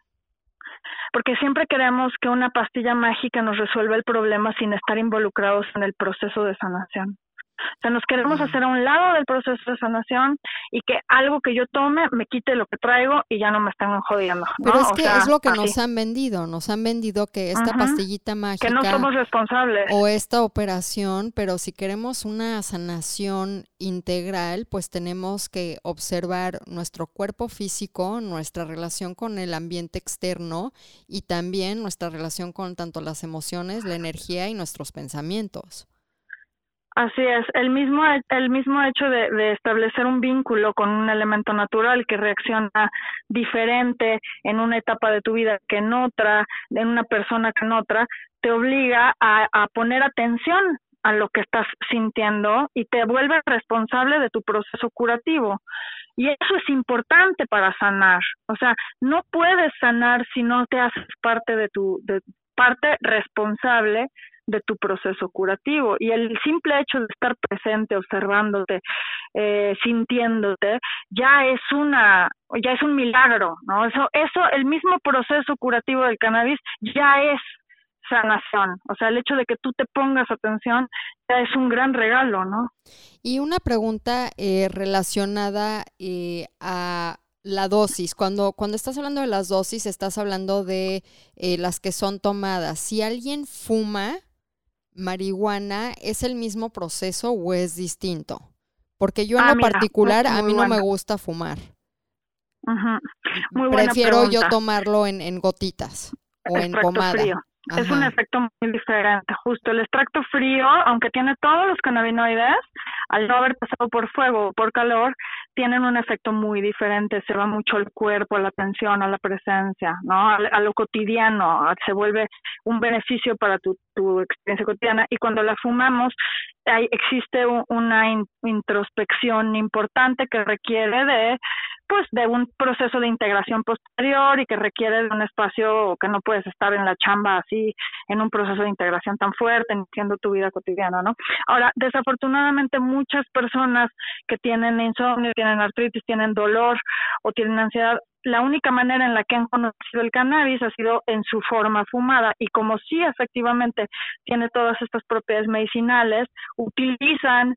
porque siempre queremos que una pastilla mágica nos resuelva el problema sin estar involucrados en el proceso de sanación. O sea, nos queremos hacer a un lado del proceso de sanación y que algo que yo tome me quite lo que traigo y ya no me están jodiendo. Pero es que es lo que nos han vendido, nos han vendido que esta pastillita mágica. Que no somos responsables. O esta operación, pero si queremos una sanación integral, pues tenemos que observar nuestro cuerpo físico, nuestra relación con el ambiente externo y también nuestra relación con tanto las emociones, la energía y nuestros pensamientos. Así es, el mismo, el mismo hecho de, establecer un vínculo con un elemento natural que reacciona diferente en una etapa de tu vida que en otra, en una persona que en otra, te obliga a, a poner atención a lo que estás sintiendo y te vuelve responsable de tu proceso curativo. Y eso es importante para sanar. O sea, no puedes sanar si no te haces parte de tu de parte responsable de tu proceso curativo. Y el simple hecho de estar presente, observándote, eh, sintiéndote, ya es una, ya es un milagro, ¿no? Eso, eso, el mismo proceso curativo del cannabis ya es sanación. O sea, el hecho de que tú te pongas atención ya es un gran regalo, ¿no? Y una pregunta eh, relacionada eh, a la dosis. Cuando, cuando estás hablando de las dosis, estás hablando de las que son tomadas. Si alguien fuma, marihuana es el mismo proceso o es distinto? Porque yo en ah, lo particular a mí no me gusta fumar. Prefiero yo tomarlo en, en gotitas o en pomada. Es un efecto muy diferente. Justo el extracto frío, aunque tiene todos los cannabinoides, al no haber pasado por fuego o por calor, tienen un efecto muy diferente. Se va mucho al cuerpo, a la atención, a la presencia, ¿no? A, lo cotidiano. Se vuelve un beneficio para tu, tu experiencia cotidiana. Y cuando la fumamos, hay, existe una introspección importante que requiere de pues de un proceso de integración posterior y que requiere de un espacio que no puedes estar en la chamba así en un proceso de integración tan fuerte siendo tu vida cotidiana, ¿no? Ahora, desafortunadamente muchas personas que tienen insomnio, tienen artritis, tienen dolor o tienen ansiedad, la única manera en la que han conocido el cannabis ha sido en su forma fumada y como sí efectivamente tiene todas estas propiedades medicinales, utilizan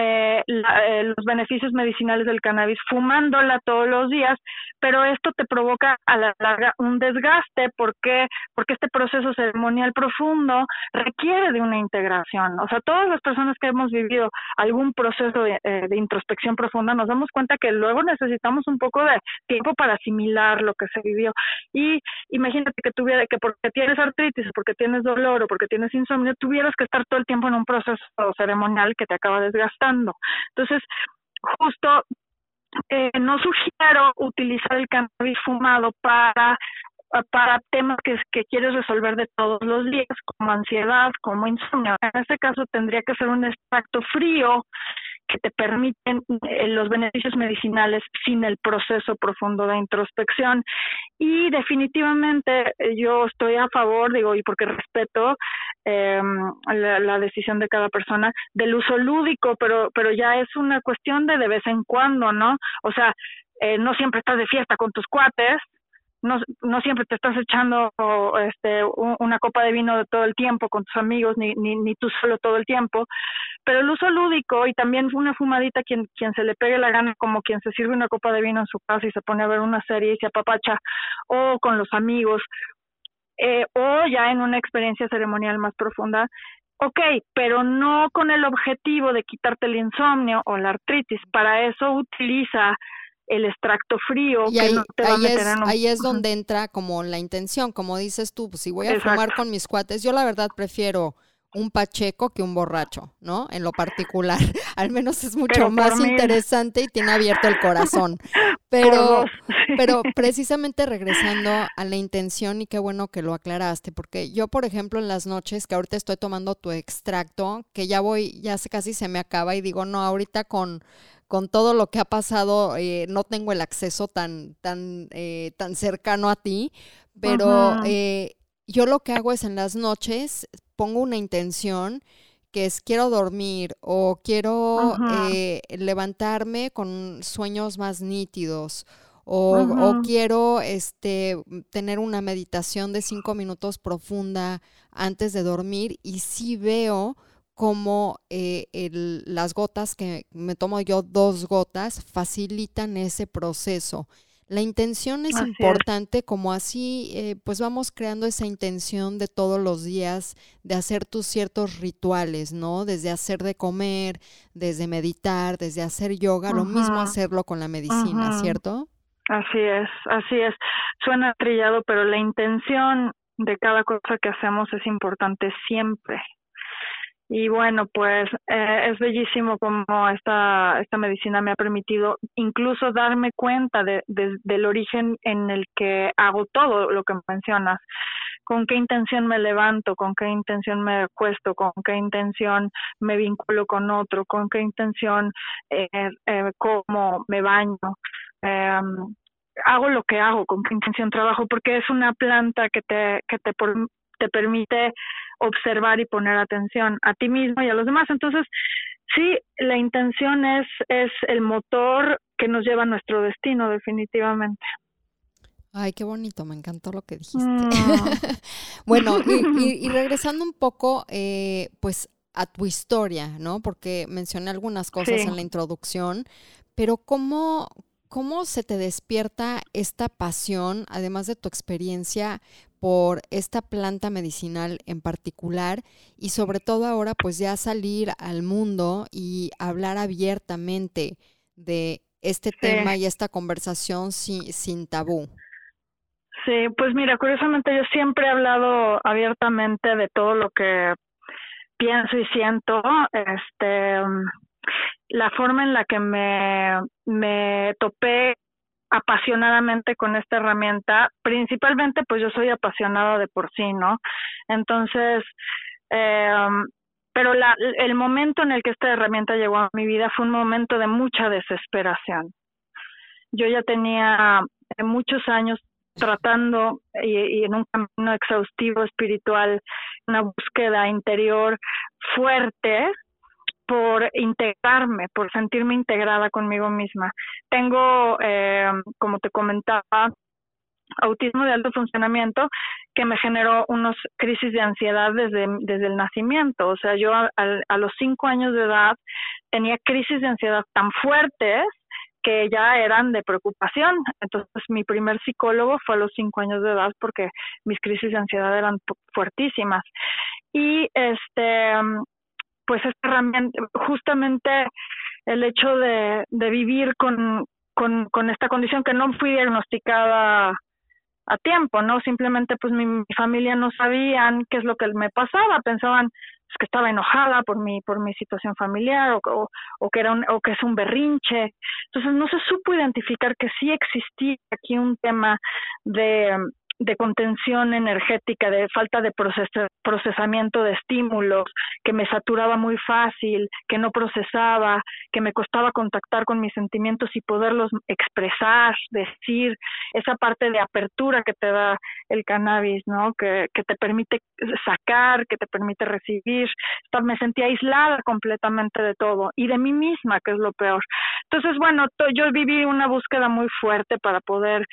eh, eh, los beneficios medicinales del cannabis fumándola todos los días, pero esto te provoca a la larga un desgaste porque porque este proceso ceremonial profundo requiere de una integración. O sea, todas las personas que hemos vivido algún proceso de, eh, de introspección profunda nos damos cuenta que luego necesitamos un poco de tiempo para asimilar lo que se vivió. Y imagínate que tuviera que porque tienes artritis, porque tienes dolor o porque tienes insomnio, tuvieras que estar todo el tiempo en un proceso ceremonial que te acaba desgastando entonces, justo eh, no sugiero utilizar el cannabis fumado para para temas que, que quieres resolver de todos los días, como ansiedad, como insomnio. En este caso tendría que ser un extracto frío que te permiten eh, los beneficios medicinales sin el proceso profundo de introspección. Y definitivamente eh, yo estoy a favor, digo, y porque respeto eh, la, la, decisión de cada persona, del uso lúdico, pero, pero ya es una cuestión de de vez en cuando, ¿no? O sea, eh, no siempre estás de fiesta con tus cuates, no, no siempre te estás echando este, una copa de vino todo el tiempo con tus amigos, ni, ni, ni tú solo todo el tiempo, pero el uso lúdico y también una fumadita quien, quien se le pegue la gana, como quien se sirve una copa de vino en su casa y se pone a ver una serie y se apapacha, o con los amigos, eh, o ya en una experiencia ceremonial más profunda, ok, pero no con el objetivo de quitarte el insomnio o la artritis, para eso utiliza el extracto frío y ahí, es, ahí es donde entra como la intención, como dices tú, pues si voy a fumar con mis cuates, yo la verdad prefiero un pacheco que un borracho, ¿no? En lo particular, al menos es mucho más interesante y tiene abierto el corazón. Pero, pero precisamente regresando a la intención y qué bueno que lo aclaraste, porque yo, por ejemplo, en las noches que ahorita estoy tomando tu extracto, que ya voy, ya casi se me acaba y digo, no, ahorita con con todo lo que ha pasado, eh, no tengo el acceso tan, tan, eh, tan cercano a ti, pero eh, yo lo que hago es en las noches pongo una intención que es quiero dormir o quiero levantarme con sueños más nítidos o, o, quiero este, tener una meditación de cinco minutos profunda antes de dormir y sí veo como eh, las gotas que me tomo yo, dos gotas, facilitan ese proceso. La intención es importante, como así, eh, pues vamos creando esa intención de todos los días de hacer tus ciertos rituales, ¿no? Desde hacer de comer, desde meditar, desde hacer yoga, lo mismo hacerlo con la medicina, ¿cierto? Así es, así es. Suena trillado, pero la intención de cada cosa que hacemos es importante siempre, y bueno, pues eh, es bellísimo como esta, esta medicina me ha permitido incluso darme cuenta de, del origen en el que hago todo lo que mencionas. Con qué intención me levanto, con qué intención me acuesto, con qué intención me vinculo con otro, con qué intención eh, eh, como me baño. Eh, hago lo que hago, con qué intención trabajo, porque es una planta que te, que te, te permite observar y poner atención a ti mismo y a los demás. Entonces, sí, la intención es, es el motor que nos lleva a nuestro destino, definitivamente. Ay, qué bonito, me encantó lo que dijiste. Mm. bueno, y, regresando un poco, eh, pues a tu historia, ¿no? Porque mencioné algunas cosas en la introducción, pero ¿cómo, ¿cómo se te despierta esta pasión, además de tu experiencia, por esta planta medicinal en particular y sobre todo ahora pues ya salir al mundo y hablar abiertamente de este tema y esta conversación sin, sin tabú. Sí, pues mira, curiosamente yo siempre he hablado abiertamente de todo lo que pienso y siento, este la forma en la que me, me topé apasionadamente con esta herramienta, principalmente pues yo soy apasionada de por sí, ¿no? Entonces, eh, pero la, el momento en el que esta herramienta llegó a mi vida fue un momento de mucha desesperación. Yo ya tenía muchos años tratando y, y, en un camino exhaustivo espiritual, una búsqueda interior fuerte por integrarme, por sentirme integrada conmigo misma. Tengo, eh, como te comentaba, autismo de alto funcionamiento que me generó unos crisis de ansiedad desde, desde el nacimiento. O sea, yo a, a los cinco años de edad tenía crisis de ansiedad tan fuertes que ya eran de preocupación. Entonces, mi primer psicólogo fue a los cinco años de edad porque mis crisis de ansiedad eran fuertísimas. Y este pues esta herramienta, justamente el hecho de, de vivir con, con, esta condición que no fui diagnosticada a tiempo, ¿no? Simplemente pues mi, familia no sabían qué es lo que me pasaba, pensaban pues, que estaba enojada por mi por mi situación familiar o, o, que era un, o que es un berrinche. Entonces no se supo identificar que sí existía aquí un tema de de contención energética, de falta de procesamiento de estímulos, que me saturaba muy fácil, que no procesaba, que me costaba contactar con mis sentimientos y poderlos expresar, decir, esa parte de apertura que te da el cannabis, ¿no? Que, que te permite sacar, que te permite recibir. Me sentía aislada completamente de todo y de mí misma, que es lo peor. Entonces, bueno, yo viví una búsqueda muy fuerte para poder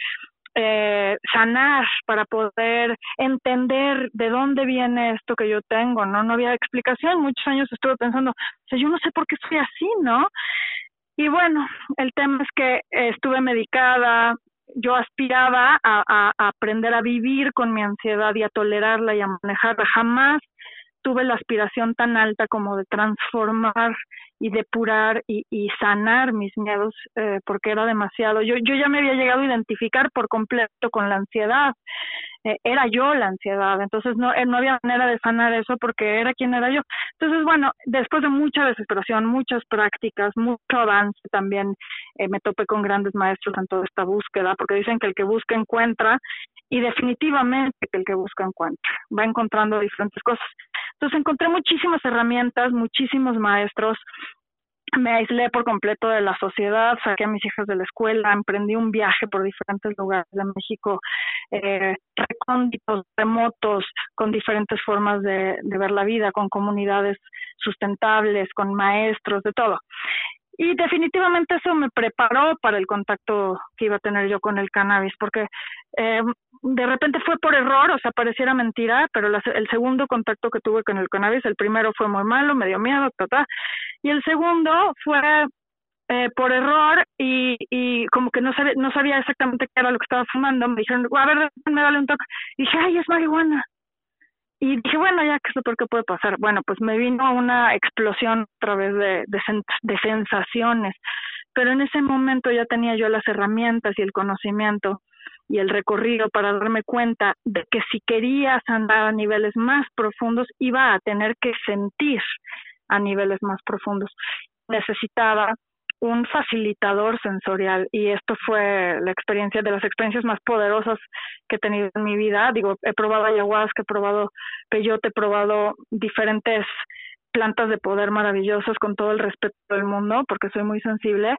eh, sanar, para poder entender de dónde viene esto que yo tengo, ¿no? No había explicación, muchos años estuve pensando, o sea, yo no sé por qué soy así, ¿no? Y bueno, el tema es que estuve medicada, yo aspiraba a, a, a aprender a vivir con mi ansiedad y a tolerarla y a manejarla. Jamás tuve la aspiración tan alta como de transformar y depurar y, sanar mis miedos eh, porque era demasiado. Yo, yo ya me había llegado a identificar por completo con la ansiedad. Eh, era yo la ansiedad, entonces no, eh, no había manera de sanar eso porque era quien era yo. Entonces, bueno, después de mucha desesperación, muchas prácticas, mucho avance también, me topé con grandes maestros en toda esta búsqueda, porque dicen que el que busca encuentra y definitivamente que el que busca encuentra, va encontrando diferentes cosas. Entonces encontré muchísimas herramientas, muchísimos maestros, me aislé por completo de la sociedad, saqué a mis hijas de la escuela, emprendí un viaje por diferentes lugares de México, eh, recónditos, remotos, con diferentes formas de, de ver la vida, con comunidades sustentables, con maestros, de todo. Y definitivamente eso me preparó para el contacto que iba a tener yo con el cannabis, porque eh, de repente fue por error, o sea, pareciera mentira, pero el segundo contacto que tuve con el cannabis, el primero fue muy malo, me dio miedo, ta, y el segundo fue eh, por error y, y como que no sabía, no sabía exactamente qué era lo que estaba fumando, me dijeron, a ver, me vale un toque, y dije, ay, es marihuana. Y dije, bueno, ya, ¿qué es lo peor que puede pasar? Bueno, pues me vino una explosión a través de, de, de sensaciones, pero en ese momento ya tenía yo las herramientas y el conocimiento y el recorrido para darme cuenta de que si querías andar a niveles más profundos, iba a tener que sentir a niveles más profundos. Necesitaba un facilitador sensorial y esto fue la experiencia de las experiencias más poderosas que he tenido en mi vida. Digo, he probado ayahuasca, he probado peyote, he probado diferentes plantas de poder maravillosas con todo el respeto del mundo porque soy muy sensible,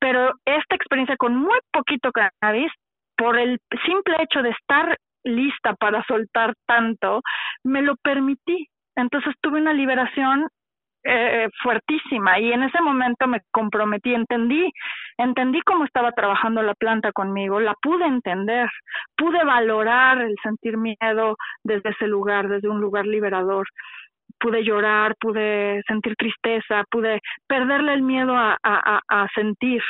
pero esta experiencia con muy poquito cannabis, por el simple hecho de estar lista para soltar tanto, me lo permití. Entonces tuve una liberación eh, fuertísima. Y en ese momento me comprometí, entendí, entendí cómo estaba trabajando la planta conmigo, la pude entender, pude valorar el sentir miedo desde ese lugar, desde un lugar liberador, pude llorar, pude sentir tristeza, pude perderle el miedo a, a, a sentir,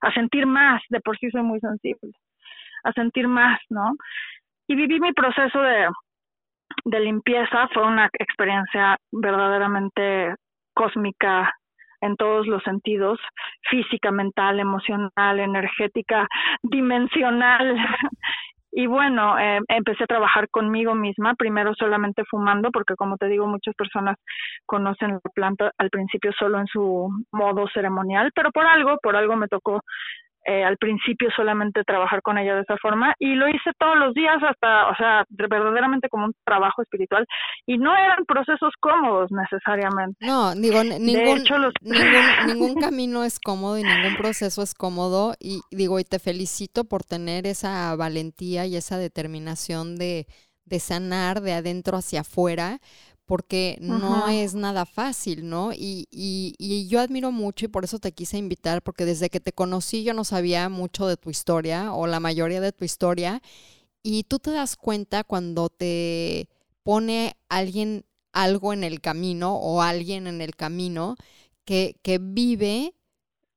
a sentir más, de por sí soy muy sensible, a sentir más, ¿no? Y viví mi proceso de, de limpieza fue una experiencia verdaderamente cósmica en todos los sentidos, física, mental, emocional, energética, dimensional. Y bueno, eh, empecé a trabajar conmigo misma, primero solamente fumando, porque como te digo, muchas personas conocen la planta al principio solo en su modo ceremonial, pero por algo, por algo me tocó eh, al principio solamente trabajar con ella de esa forma y lo hice todos los días hasta, o sea, verdaderamente como un trabajo espiritual y no eran procesos cómodos necesariamente. No, digo, ningún, ningún, ningún camino es cómodo y ningún proceso es cómodo y digo, y te felicito por tener esa valentía y esa determinación de, de sanar de adentro hacia afuera, porque no es nada fácil, ¿no? Y, y, y, yo admiro mucho y por eso te quise invitar, porque desde que te conocí yo no sabía mucho de tu historia o la mayoría de tu historia, y tú te das cuenta cuando te pone alguien algo en el camino o alguien en el camino que, que vive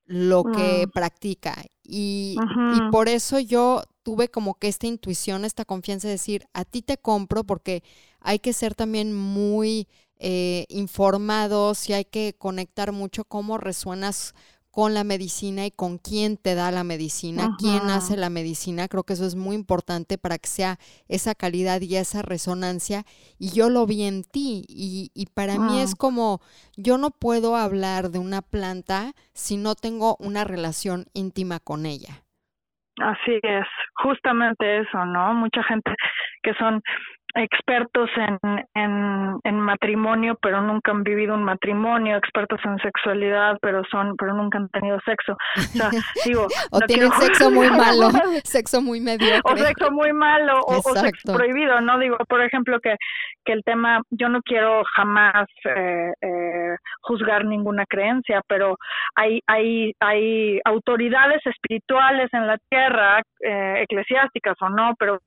lo que practica. Y, y por eso yo tuve como que esta intuición, esta confianza de decir, a ti te compro porque hay que ser también muy eh, informados y hay que conectar mucho cómo resuenas con la medicina y con quién te da la medicina, quién hace la medicina. Creo que eso es muy importante para que sea esa calidad y esa resonancia. Y yo lo vi en ti y, y para mí es como, yo no puedo hablar de una planta si no tengo una relación íntima con ella. Así es, justamente eso, ¿no? Mucha gente que son expertos en, en, en, matrimonio pero nunca han vivido un matrimonio, expertos en sexualidad pero son pero nunca han tenido sexo. O, sea, digo, o tienen sexo muy malo, sexo muy mediocre. O sexo muy malo o, sexo prohibido, ¿no? Digo, por ejemplo, que, que el tema, yo no quiero jamás eh, eh, juzgar ninguna creencia, pero hay, hay, hay autoridades espirituales en la tierra, eh, eclesiásticas o no, pero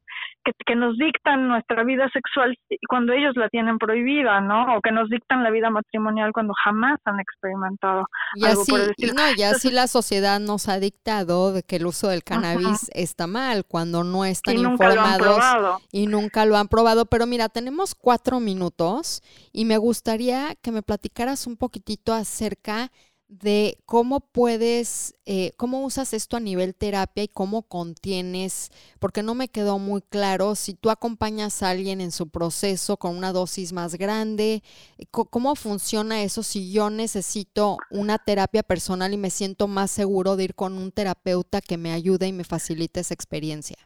que, nos dictan nuestra vida sexual cuando ellos la tienen prohibida, ¿no? O que nos dictan la vida matrimonial cuando jamás han experimentado y algo así, por el No, y así la sociedad nos ha dictado de que el uso del cannabis está mal cuando no están informados y nunca lo han probado. Pero mira, tenemos cuatro minutos y me gustaría que me platicaras un poquitito acerca de cómo puedes, eh, cómo usas esto a nivel terapia y cómo contienes, porque no me quedó muy claro si tú acompañas a alguien en su proceso con una dosis más grande, cómo funciona eso si yo necesito una terapia personal y me siento más seguro de ir con un terapeuta que me ayude y me facilite esa experiencia.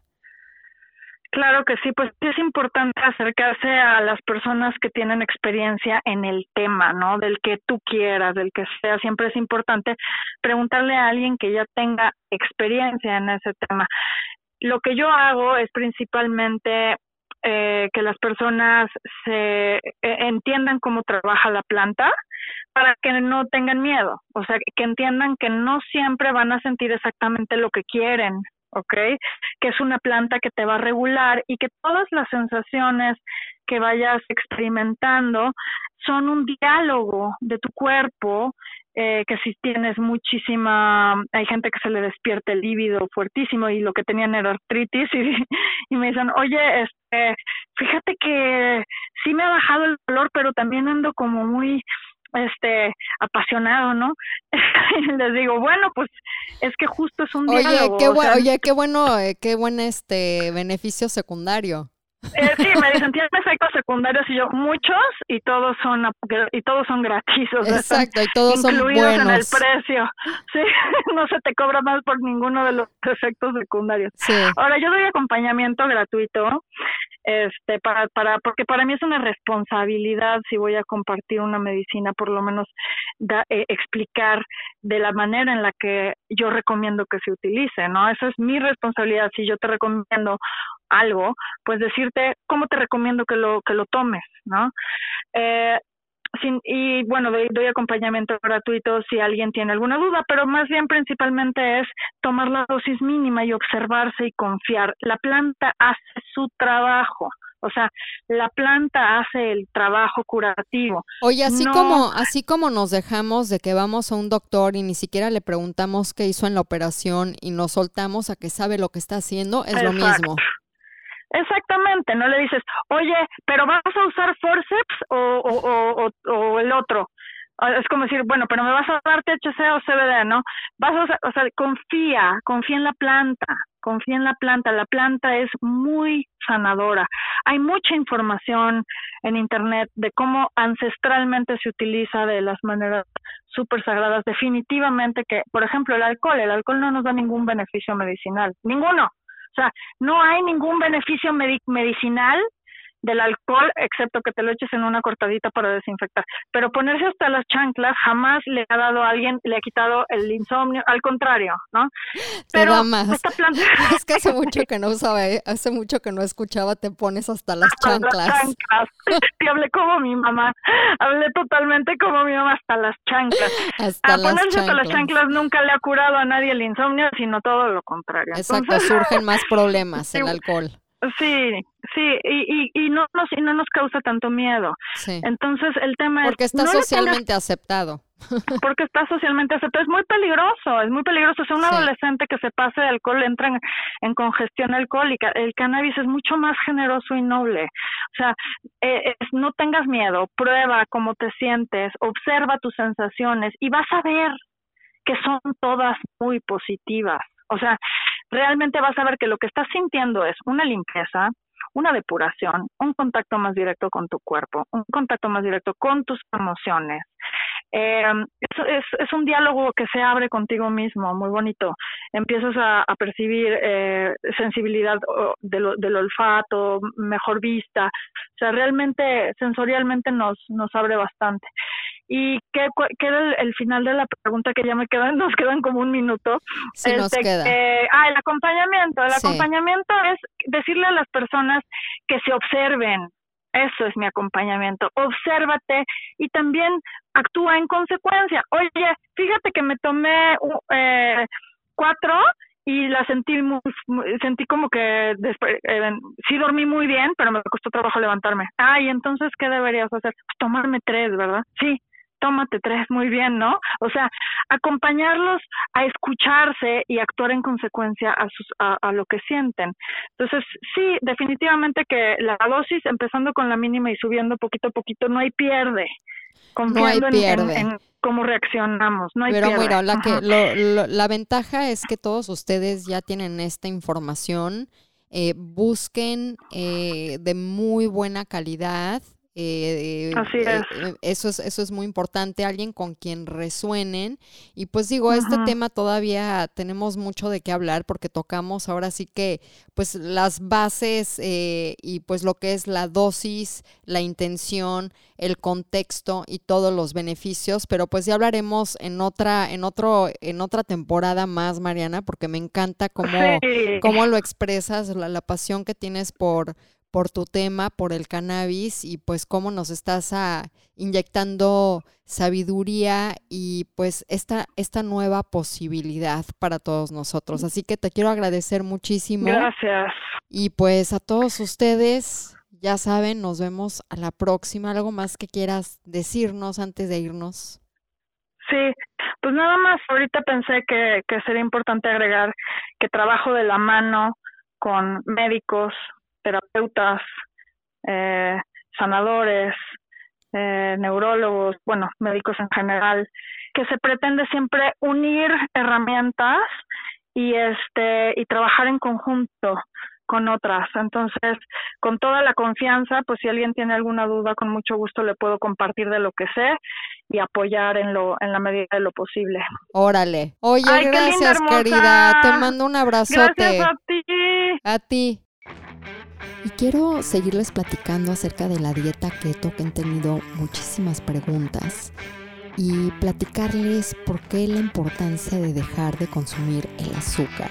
Claro que sí, pues es importante acercarse a las personas que tienen experiencia en el tema, ¿no? Del que tú quieras, del que sea. Siempre es importante preguntarle a alguien que ya tenga experiencia en ese tema. Lo que yo hago es principalmente eh, que las personas se eh, entiendan cómo trabaja la planta para que no tengan miedo, o sea, que entiendan que no siempre van a sentir exactamente lo que quieren, ¿ok? Que es una planta que te va a regular y que todas las sensaciones que vayas experimentando son un diálogo de tu cuerpo, eh, que si tienes muchísima, hay gente que se le despierta el líbido fuertísimo y lo que tenían era artritis y, y me dicen, oye, este, fíjate que sí me ha bajado el dolor, pero también ando como muy este apasionado, ¿no? les digo, bueno, pues es que justo es un oye, diálogo. Qué bueno, oye, qué bueno, eh, qué buen este beneficio secundario. Eh, sí, me dicen, ¿tienes efectos secundarios? Y yo, muchos, y todos son y todos son gratis. Exacto, y todos son buenos. en el precio. Sí, no se te cobra más por ninguno de los efectos secundarios. Sí. Ahora, yo doy acompañamiento gratuito, este, para, para, porque para mí es una responsabilidad si voy a compartir una medicina, por lo menos da, eh, explicar de la manera en la que yo recomiendo que se utilice, ¿no? Esa es mi responsabilidad. Si yo te recomiendo algo, pues decirte cómo te recomiendo que lo que lo tomes, ¿no? Eh, sin, y bueno, doy, doy, acompañamiento gratuito si alguien tiene alguna duda, pero más bien principalmente es tomar la dosis mínima y observarse y confiar. La planta hace su trabajo. O sea, la planta hace el trabajo curativo. Oye, así como así como nos dejamos de que vamos a un doctor y ni siquiera le preguntamos qué hizo en la operación y nos soltamos a que sabe lo que está haciendo, es lo mismo. Exactamente, no le dices, oye, pero vas a usar forceps o, o, o, o el otro. Ah, es como decir, bueno, pero me vas a dar THC o CBD, ¿no? Vas a usar, o sea, confía, confía en la planta, confía en la planta. La planta es muy sanadora. Hay mucha información en Internet de cómo ancestralmente se utiliza de las maneras súper sagradas. Definitivamente que, por ejemplo, el alcohol, el alcohol no nos da ningún beneficio medicinal, ninguno. O sea, no hay ningún beneficio medicinal del alcohol, excepto que te lo eches en una cortadita para desinfectar. Pero ponerse hasta las chanclas jamás le ha dado a alguien, le ha quitado el insomnio, al contrario, ¿no? Pero más. Es que hace mucho que no usaba, ¿eh? hace mucho que no escuchaba, te pones hasta las chanclas. Las chanclas. y hablé como mi mamá, hablé totalmente como mi mamá, hasta las chanclas. Hasta a ponerse chanclas. hasta las chanclas nunca le ha curado a nadie el insomnio, sino todo lo contrario. Exacto, surgen más problemas el alcohol. Sí, sí, y, y, no, nos, y no nos causa tanto miedo. Sí. Entonces, el tema porque es... Porque está socialmente aceptado. Porque está socialmente aceptado. Es muy peligroso, es muy peligroso. Si un adolescente que se pase de alcohol entra en, en, congestión alcohólica. El cannabis es mucho más generoso y noble. O sea, eh, es, no tengas miedo, prueba cómo te sientes, observa tus sensaciones y vas a ver que son todas muy positivas. O sea, realmente vas a ver que lo que estás sintiendo es una limpieza, una depuración, un contacto más directo con tu cuerpo, un contacto más directo con tus emociones, eh, es, un diálogo que se abre contigo mismo, muy bonito. Empiezas a, percibir eh, sensibilidad del, olfato, mejor vista, o sea, realmente sensorialmente nos abre bastante. ¿Y qué, qué era el, final de la pregunta que ya me quedan? Nos quedan como un minuto. Sí, nos este, queda. ah, el acompañamiento. El acompañamiento es decirle a las personas que se observen, eso es mi acompañamiento. Obsérvate y también actúa en consecuencia. Oye, fíjate que me tomé eh, cuatro y la sentí muy, sentí como que después, eh, sí dormí muy bien, pero me costó trabajo levantarme. Ay, entonces, ¿qué deberías hacer? Pues tomarme tres, ¿verdad? Sí, tómate tres, muy bien, ¿no? O sea, acompañarlos a escucharse y actuar en consecuencia a, sus, a, lo que sienten. Entonces, sí, definitivamente que la dosis, empezando con la mínima y subiendo poquito a poquito, no hay pierde. Confiando En, cómo reaccionamos. No hay Pero mira, la, que, la ventaja es que todos ustedes ya tienen esta información. Eh, busquen eh, de muy buena calidad eh, Así es. Eh, eso es. Eso es muy importante, alguien con quien resuenen. Y pues digo, este tema todavía tenemos mucho de qué hablar porque tocamos ahora sí que pues las bases eh, y pues lo que es la dosis, la intención, el contexto y todos los beneficios, pero pues ya hablaremos en otra, en otro, en otra temporada más, Mariana, porque me encanta cómo, cómo lo expresas, la pasión que tienes por por tu tema, por el cannabis y pues cómo nos estás ah, inyectando sabiduría y pues esta, esta nueva posibilidad para todos nosotros. Así que te quiero agradecer muchísimo. Gracias. Y pues a todos ustedes, ya saben, nos vemos a la próxima. ¿Algo más que quieras decirnos antes de irnos? Sí, pues nada más, ahorita pensé que, que sería importante agregar que trabajo de la mano con médicos, terapeutas, eh, sanadores, eh, neurólogos, bueno, médicos en general, que se pretende siempre unir herramientas y este y trabajar en conjunto con otras. Entonces, con toda la confianza, pues si alguien tiene alguna duda, con mucho gusto le puedo compartir de lo que sé y apoyar en lo en la medida de lo posible. Órale. Oye, gracias, querida. Te mando un abrazote. Gracias a ti. A ti. Y quiero seguirles platicando acerca de la dieta keto que han tenido muchísimas preguntas y platicarles por qué la importancia de dejar de consumir el azúcar.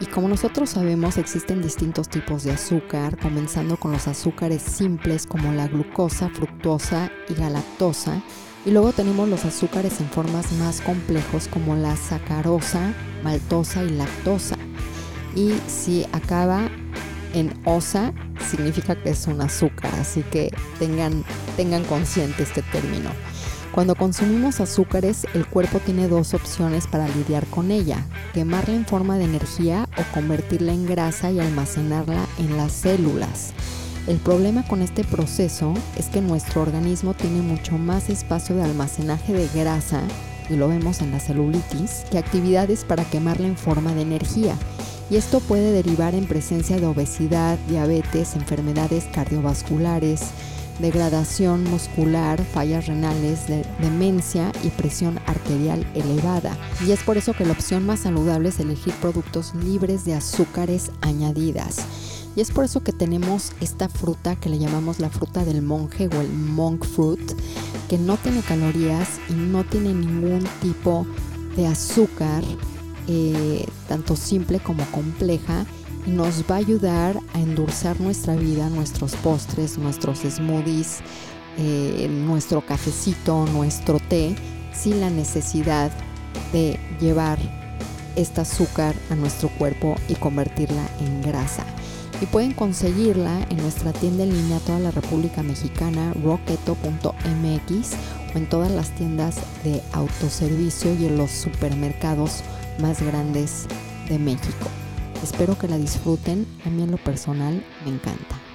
Y como nosotros sabemos, existen distintos tipos de azúcar, comenzando con los azúcares simples como la glucosa, fructosa y galactosa. Y luego tenemos los azúcares en formas más complejos como la sacarosa, maltosa y lactosa. Y si acaba en osa significa que es un azúcar, así que tengan, tengan consciente este término. Cuando consumimos azúcares, el cuerpo tiene dos opciones para lidiar con ella, quemarla en forma de energía o convertirla en grasa y almacenarla en las células. El problema con este proceso es que nuestro organismo tiene mucho más espacio de almacenaje de grasa, y lo vemos en la celulitis, que actividades para quemarla en forma de energía y esto puede derivar en presencia de obesidad, diabetes, enfermedades cardiovasculares, degradación muscular, fallas renales, demencia y presión arterial elevada. Y es por eso que la opción más saludable es elegir productos libres de azúcares añadidas. Y es por eso que tenemos esta fruta que le llamamos la fruta del monje o el monk fruit, que no tiene calorías y no tiene ningún tipo de azúcar eh, tanto simple como compleja nos va a ayudar a endulzar nuestra vida, nuestros postres, nuestros smoothies, eh, nuestro cafecito, nuestro té, sin la necesidad de llevar este azúcar a nuestro cuerpo y convertirla en grasa. Y pueden conseguirla en nuestra tienda en línea toda la República Mexicana, rocketo.mx o en todas las tiendas de autoservicio y en los supermercados más grandes de México. Espero que la disfruten, a mí en lo personal me encanta.